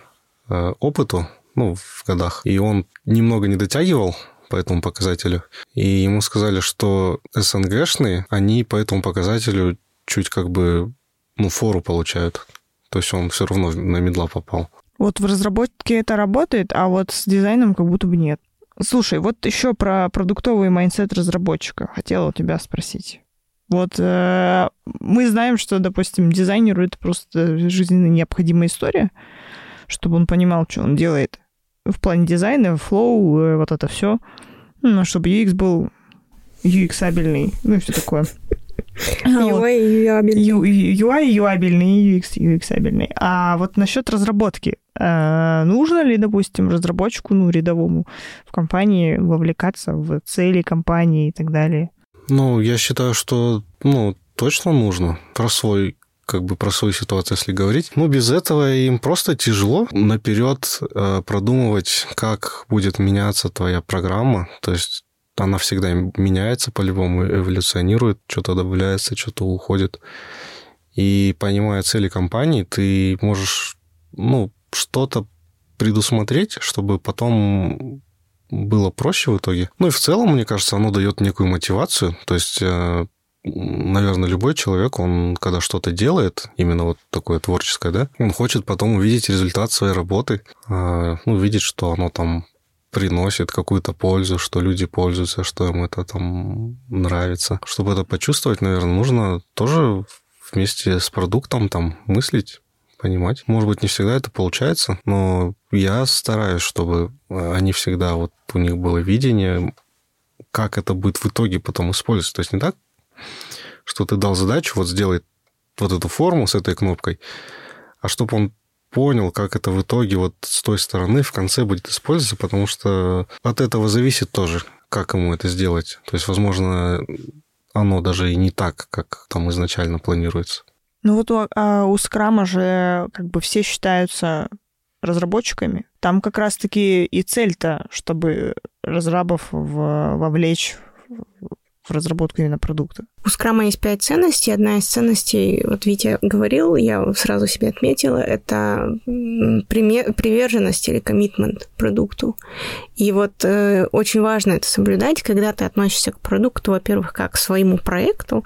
э, опыту, ну, в годах. И он немного не дотягивал по этому показателю. И ему сказали, что СНГшные, они по этому показателю чуть как бы, ну, фору получают. То есть он все равно на мидла попал. Вот в разработке это работает, а вот с дизайном как будто бы нет. Слушай, вот еще про продуктовый mindset разработчика хотела у тебя спросить. Вот э, мы знаем, что, допустим, дизайнеру это просто жизненно необходимая история, чтобы он понимал, что он делает в плане дизайна, flow, э, вот это все. Ну, чтобы UX был UX-абельный, ну и все такое. UI UI UI юабельный, UX UX-абельный. А вот насчет разработки. Э, нужно ли, допустим, разработчику, ну, рядовому в компании вовлекаться в цели компании и так далее? Ну, я считаю, что, ну, точно нужно. Про свой как бы про свою ситуацию, если говорить. Ну, без этого им просто тяжело наперед э, продумывать, как будет меняться твоя программа. То есть она всегда меняется по-любому, эволюционирует, что-то добавляется, что-то уходит. И понимая цели компании, ты можешь, ну, что-то предусмотреть, чтобы потом было проще в итоге. Ну и в целом, мне кажется, оно дает некую мотивацию. То есть э, наверное, любой человек, он когда что-то делает, именно вот такое творческое, да, он хочет потом увидеть результат своей работы, а, ну, видеть, что оно там приносит какую-то пользу, что люди пользуются, что им это там нравится. Чтобы это почувствовать, наверное, нужно тоже вместе с продуктом там мыслить, понимать. Может быть, не всегда это получается, но я стараюсь, чтобы они всегда, вот у них было видение, как это будет в итоге потом использоваться. То есть не так, что ты дал задачу, вот сделай вот эту форму с этой кнопкой, а чтобы он понял, как это в итоге вот с той стороны в конце будет использоваться, потому что от этого зависит тоже, как ему это сделать. То есть, возможно, оно даже и не так, как там изначально планируется. Ну вот у, а у Скрама же как бы все считаются разработчиками. Там как раз-таки и цель-то, чтобы разрабов в, вовлечь в разработку именно продукта? У Скрама есть пять ценностей. Одна из ценностей, вот Витя говорил, я сразу себе отметила, это приверженность или коммитмент продукту. И вот э, очень важно это соблюдать, когда ты относишься к продукту, во-первых, как к своему проекту,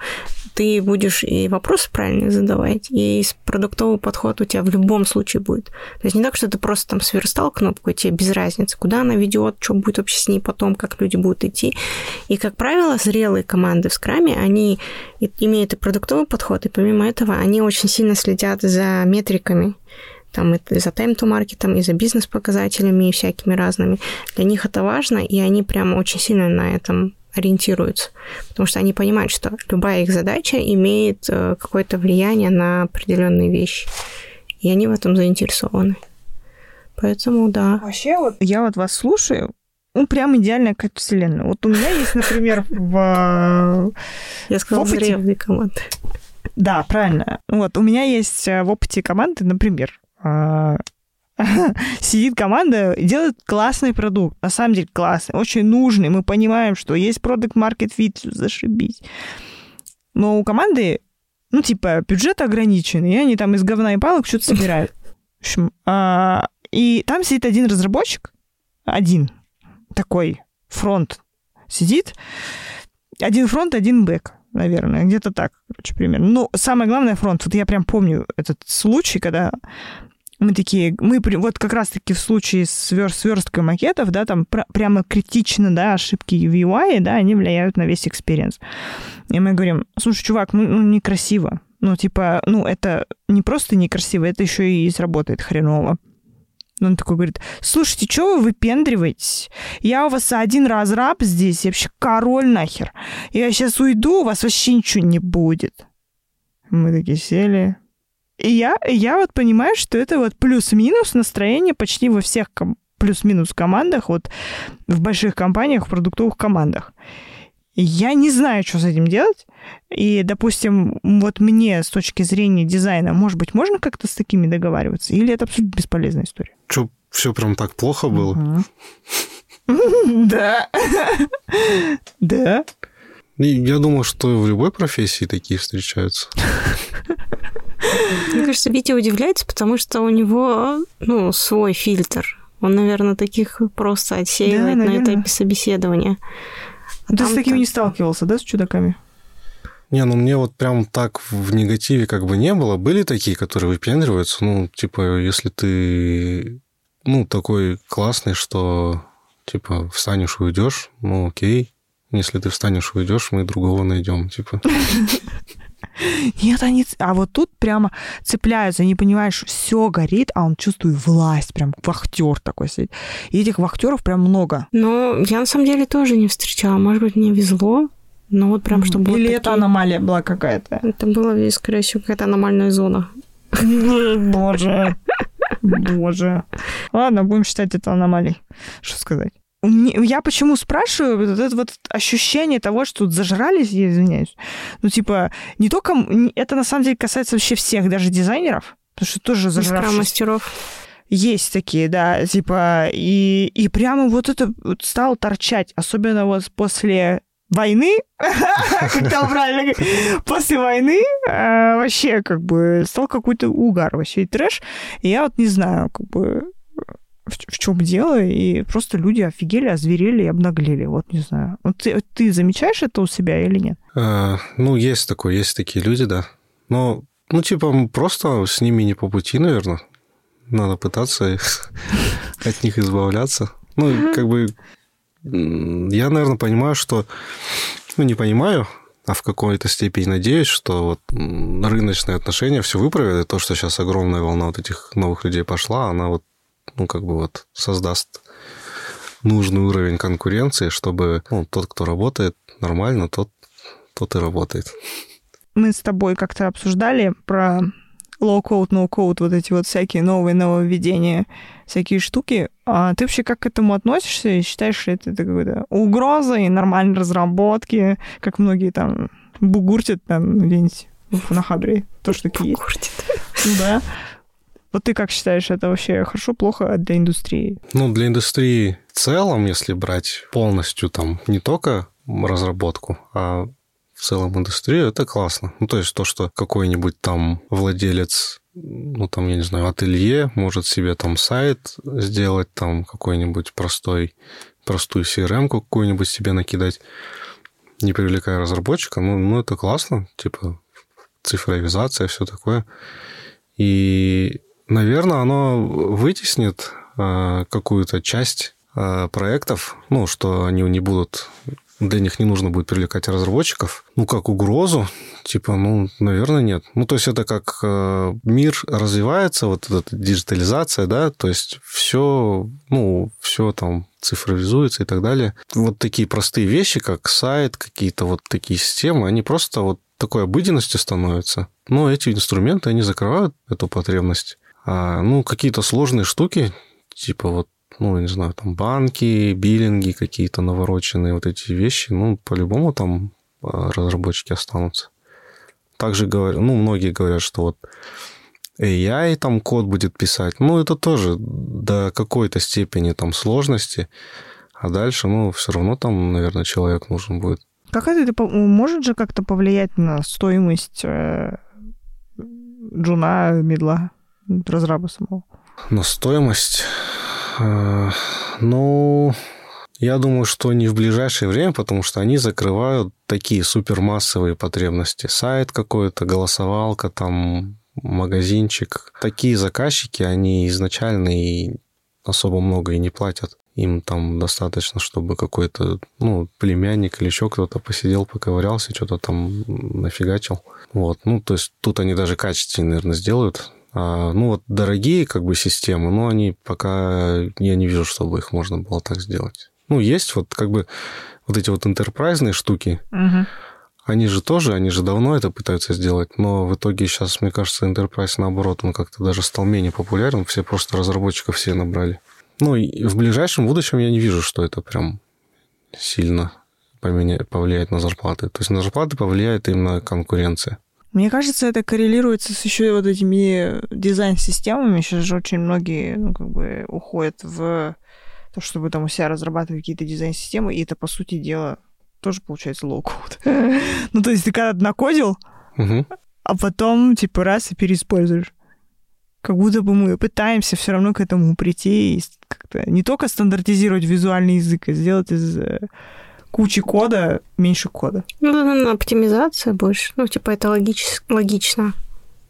ты будешь и вопросы правильно задавать, и продуктовый подход у тебя в любом случае будет. То есть не так, что ты просто там сверстал кнопку, и тебе без разницы, куда она ведет, что будет вообще с ней потом, как люди будут идти. И, как правило, зрелые команды в скраме, они имеют и продуктовый подход, и помимо этого они очень сильно следят за метриками, там и за тайм-то-маркетом, и за бизнес-показателями, и всякими разными. Для них это важно, и они прям очень сильно на этом ориентируются, потому что они понимают, что любая их задача имеет э, какое-то влияние на определенные вещи, и они в этом заинтересованы. Поэтому да. Вообще вот я вот вас слушаю, ну, прям идеальная какая-то вселенная. Вот у меня есть, например, в... Я сказала, зрелые команды. Да, правильно. Вот, у меня есть э, в опыте команды, например, сидит команда и делает классный продукт. На самом деле классный, очень нужный. Мы понимаем, что есть продукт market fit, зашибись. Но у команды, ну, типа, бюджет ограниченный, и они там из говна и палок что-то собирают. В общем, а, и там сидит один разработчик, один такой фронт сидит, один фронт, один бэк наверное, где-то так, короче, примерно. Ну, самое главное фронт. Вот я прям помню этот случай, когда мы такие, мы вот как раз-таки в случае с версткой макетов, да, там пр прямо критично, да, ошибки в UI, да, они влияют на весь experience. И мы говорим, слушай, чувак, ну, ну некрасиво. Ну, типа, ну, это не просто некрасиво, это еще и сработает хреново. Он такой говорит, слушайте, что вы выпендриваетесь? Я у вас один раз раб здесь, я вообще король нахер. Я сейчас уйду, у вас вообще ничего не будет. Мы такие сели, и я, я вот понимаю, что это вот плюс-минус настроение почти во всех ком- плюс-минус командах, вот в больших компаниях, в продуктовых командах. Я не знаю, что с этим делать. И, допустим, вот мне с точки зрения дизайна, может быть, можно как-то с такими договариваться? Или это абсолютно бесполезная история? Что, все прям так плохо было? Да. Да. Я думаю, что в любой профессии такие встречаются. Мне кажется, Витя удивляется, потому что у него ну, свой фильтр. Он, наверное, таких просто отсеивает да, на этапе собеседования. А Ты с такими не сталкивался, да, с чудаками? Не, ну мне вот прям так в негативе как бы не было. Были такие, которые выпендриваются. Ну, типа, если ты, ну, такой классный, что, типа, встанешь, уйдешь, ну, окей. Если ты встанешь, уйдешь, мы другого найдем, типа. Нет, они... А вот тут прямо цепляются, не понимаешь, все горит, а он чувствует власть, прям вахтер такой сидит. И этих вахтеров прям много. Но я на самом деле тоже не встречала. Может быть, мне везло, Ну вот прям, чтобы вот Или такие- это аномалия была какая-то? Это было, скорее всего, какая-то аномальная зона. Боже. Боже. Ладно, будем считать это аномалией. Что сказать? Меня- Я почему спрашиваю, вот это вот ощущение того, что тут зажрались, я извиняюсь. Ну, типа, не только... Это, на самом деле, касается вообще всех, даже дизайнеров. Потому что тоже Искра зажравшись. мастеров. Есть такие, да, типа, и, и прямо вот это вот стало торчать, особенно вот после войны, как там правильно после войны э, вообще как бы стал какой-то угар, вообще и трэш. И я вот не знаю, как бы в, чем дело, и просто люди офигели, озверели и обнаглели, вот не знаю. Вот ты, ты замечаешь это у себя или нет? Э, Ну, есть такое, есть такие люди, да. Но, ну, типа, просто с ними не по пути, наверное. Надо пытаться от них избавляться. Ну, как бы я, наверное, понимаю, что... Ну, не понимаю, а в какой-то степени надеюсь, что вот рыночные отношения все выправят, и то, что сейчас огромная волна вот этих новых людей пошла, она вот, ну, как бы вот создаст нужный уровень конкуренции, чтобы ну, тот, кто работает нормально, тот, тот и работает. мы с тобой как-то обсуждали про low-code, no-code, вот эти вот всякие новые нововведения, всякие штуки. А ты вообще как к этому относишься и считаешь ли это какой-то угрозой нормальной разработки, как многие там бугуртят там где-нибудь на хабре, то, что такие есть. Куртит. Ну да. Вот ты как считаешь, это вообще хорошо, плохо для индустрии? Ну, для индустрии в целом, если брать полностью там не только разработку, а в целом индустрию, это классно. Ну, то есть то, что какой-нибудь там владелец, ну, там, я не знаю, ателье может себе там сайт сделать, там какой-нибудь простой, простую CRM какую-нибудь себе накидать, не привлекая разработчика, ну, ну, это классно, типа цифровизация, все такое. И, наверное, оно вытеснит э, какую-то часть э, проектов, ну, что они не будут, для них не нужно будет привлекать разработчиков, ну, как угрозу, типа, ну, наверное, нет. Ну, то есть это как э, мир развивается, вот эта диджитализация, да, то есть все, ну, все там цифровизуется и так далее. Вот такие простые вещи, как сайт, какие-то вот такие системы, они просто вот такой обыденностью становятся. Но эти инструменты, они закрывают эту потребность. А, ну, какие-то сложные штуки, типа вот, ну, не знаю, там банки, биллинги какие-то навороченные, вот эти вещи, ну, по-любому там а, разработчики останутся. Также говорят, ну, многие говорят, что вот AI там код будет писать. Ну, это тоже до какой-то степени там сложности. А дальше, ну, все равно там, наверное, человек нужен будет. Как это может же как-то повлиять на стоимость э, джуна, медла, разраба самого? На стоимость, э, ну, я думаю, что не в ближайшее время, потому что они закрывают такие супермассовые потребности. Сайт какой-то, голосовалка, там, магазинчик. Такие заказчики, они изначально и особо много и не платят. Им там достаточно, чтобы какой-то, ну, племянник или еще кто-то посидел, поковырялся, что-то там нафигачил. Вот, ну, то есть тут они даже качественнее, наверное, сделают. А, ну, вот дорогие как бы системы, но они пока... Я не вижу, чтобы их можно было так сделать. Ну, есть вот как бы вот эти вот интерпрайзные штуки, Мгм. они же тоже, они же давно это пытаются сделать, но в итоге сейчас, мне кажется, Enterprise, наоборот, он как-то даже стал менее популярен, все просто разработчиков все набрали. Ну, и в ближайшем будущем я не вижу, что это прям сильно поменя... повлияет на зарплаты. То есть на зарплаты повлияет именно конкуренция. Мне кажется, это коррелируется с еще вот этими дизайн-системами. Сейчас же очень многие, ну, как бы, уходят в то, чтобы там у себя разрабатывать какие-то дизайн-системы, и это, по сути дела, тоже получается low-code. ну, то есть ты когда накодил, а потом, типа, раз и переиспользуешь. Как будто бы мы пытаемся все равно к этому прийти и как-то не только стандартизировать визуальный язык, а сделать из э, кучи кода меньше кода. Ну, наверное, оптимизация больше. Ну, типа, это логич... логично.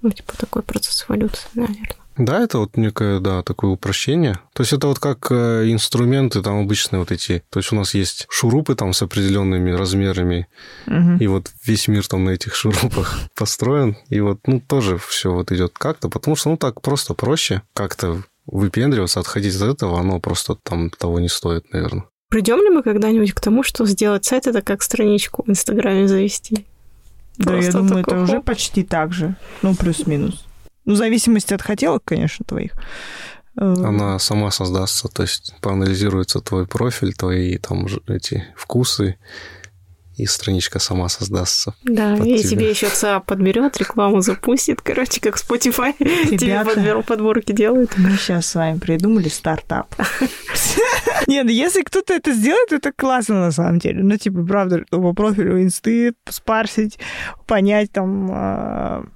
Ну, типа, такой процесс эволюции, наверное. Да, это вот некое, да, такое упрощение. То есть это вот как э, инструменты там обычные вот эти. То есть у нас есть шурупы там с определенными размерами, Мгм. и вот весь мир там на этих шурупах построен, и вот, ну, тоже все вот идет как-то, потому что, ну, так просто проще как-то выпендриваться, отходить от этого, оно просто там того не стоит, наверное. Придем ли мы когда-нибудь к тому, что сделать сайт это как страничку в Инстаграме завести? Да, я думаю, это уже хоп. почти так же. Ну, плюс-минус. Ну, в зависимости от хотелок, конечно, твоих. Э, Она сама создастся, то есть проанализируется твой профиль, твои там эти вкусы, и страничка сама создастся. Да, и тебя. тебе еще ЦАП подберет, рекламу запустит, короче, как Spotify тебе Ребята. подбер- подборки делает. Мы сейчас с вами придумали стартап. Нет, ну если кто-то это сделает, это классно на самом деле. Ну, типа, правда, по профилю инсты спарсить, понять там,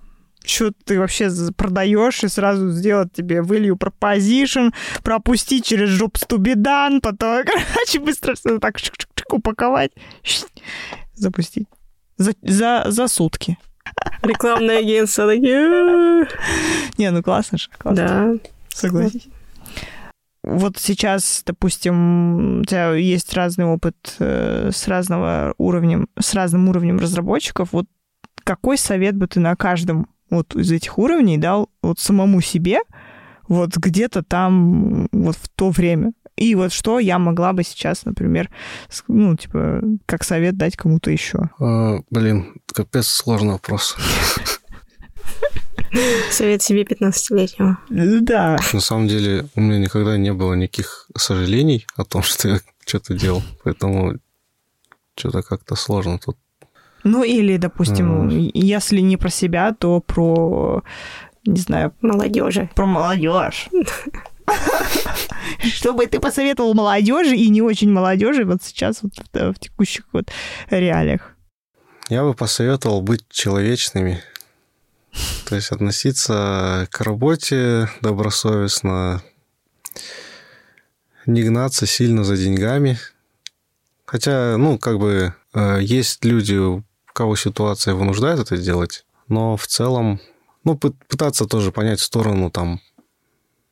что ты вообще продаешь, и сразу сделать тебе value proposition, пропустить через be done, потом, короче, быстро все так чик-чик-чик упаковать, запустить. За, за, за сутки. Рекламное агентство такие... Не, ну классно же, классно. Да. Согласись. Вот сейчас, допустим, у тебя есть разный опыт э, с разного уровнем, с разным уровнем разработчиков. Вот какой совет бы ты на каждом вот из этих уровней дал вот самому себе, вот где-то там, вот в то время? И вот что я могла бы сейчас, например, ну, типа, как совет дать кому-то еще? А, блин, капец сложный вопрос. Совет себе 15-летнего. Да. На самом деле у меня никогда не было никаких сожалений о том, что я что-то делал, поэтому что-то как-то сложно тут. Ну, или, допустим, М. если не про себя, то про, не знаю, Молодежи. про молодежь. Что бы ты посоветовал молодежи и не очень молодежи вот сейчас вот в, в текущих вот реалиях? Я бы посоветовал быть человечными, то есть относиться к работе добросовестно, не гнаться сильно за деньгами. Хотя, ну, как бы, э, есть люди, кого ситуация вынуждает это делать, но в целом, ну, пы- пытаться тоже понять сторону там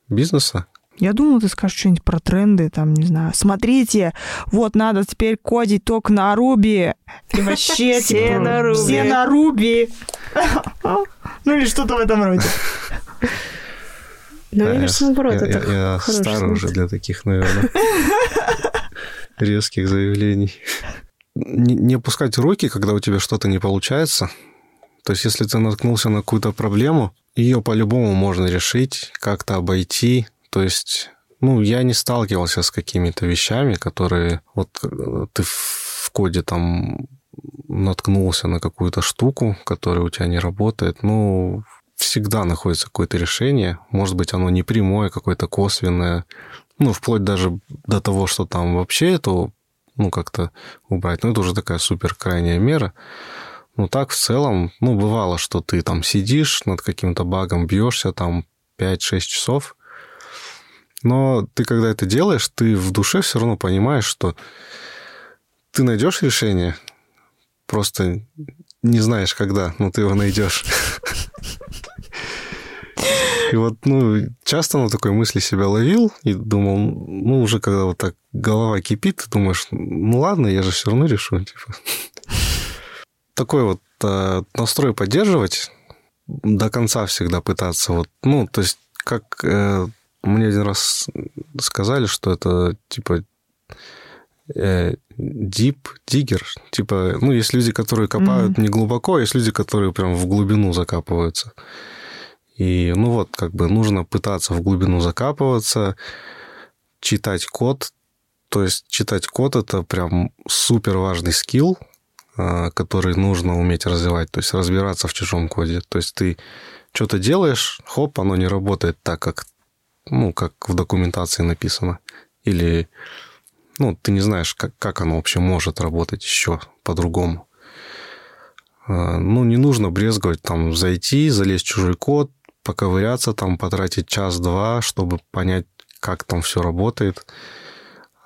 бизнеса. Я думала, ты скажешь что-нибудь про тренды, там, не знаю. Смотрите, вот надо теперь кодить только на Руби. И вообще, Все на Ruby. Все на Руби. Ну или что-то в этом роде. Ну, мне кажется, с- наоборот, это я- я хороший старый совет. уже для таких, наверное, резких заявлений. Не, опускать руки, когда у тебя что-то не получается. То есть, если ты наткнулся на какую-то проблему, ее по-любому можно решить, как-то обойти. То есть, ну, я не сталкивался с какими-то вещами, которые вот э, ты в коде там наткнулся на какую-то штуку, которая у тебя не работает. Ну, всегда находится какое-то решение. Может быть, оно не прямое, какое-то косвенное. Ну, вплоть даже до того, что там вообще это, ну, как-то убрать. Ну, это уже такая супер крайняя мера. Ну, так в целом, ну, бывало, что ты там сидишь над каким-то багом, бьешься там 5-6 часов, но ты, когда это делаешь, ты в душе все равно понимаешь, что ты найдешь решение, просто не знаешь, когда, но ты его найдешь. И вот, ну, часто на такой мысли себя ловил и думал, ну, уже когда вот так голова кипит, ты думаешь, ну ладно, я же все равно решу, типа. Такой вот э, настрой поддерживать, до конца всегда пытаться, вот, ну, то есть, как э, мне один раз сказали, что это, типа, э, deep digger, типа, ну, есть люди, которые копают не глубоко, а есть люди, которые прям в глубину закапываются. И, ну вот, как бы нужно пытаться в глубину закапываться, читать код. То есть читать код – это прям супер важный скилл, а, который нужно уметь развивать, то есть разбираться в чужом коде. То есть ты что-то делаешь, хоп, оно не работает так, как, ну, как в документации написано. Или ну, ты не знаешь, как, как оно вообще может работать еще по-другому. А, Ну, не нужно брезговать, там, зайти, залезть в чужой код, поковыряться, там, потратить час-два, чтобы понять, как там все работает.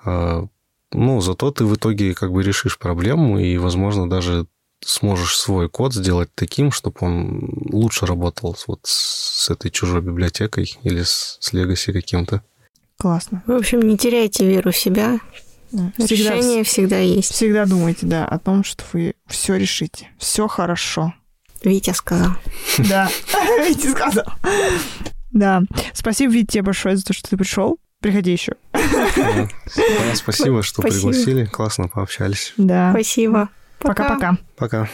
А, Ну, зато ты в итоге как бы решишь проблему и, возможно, даже сможешь свой код сделать таким, чтобы он лучше работал вот с этой чужой библиотекой или с, с Legacy каким-то. Классно. В общем, не теряйте веру в себя. Всегда, Решение всегда есть. всегда думайте, да, о том, что вы все решите. Все хорошо. Витя сказал. Да, Витя сказал. Да. Спасибо, Витя, тебе большое за то, что ты пришел. Приходи еще. Спасибо, что пригласили. Классно пообщались. Да. Спасибо. Пока-пока. Пока.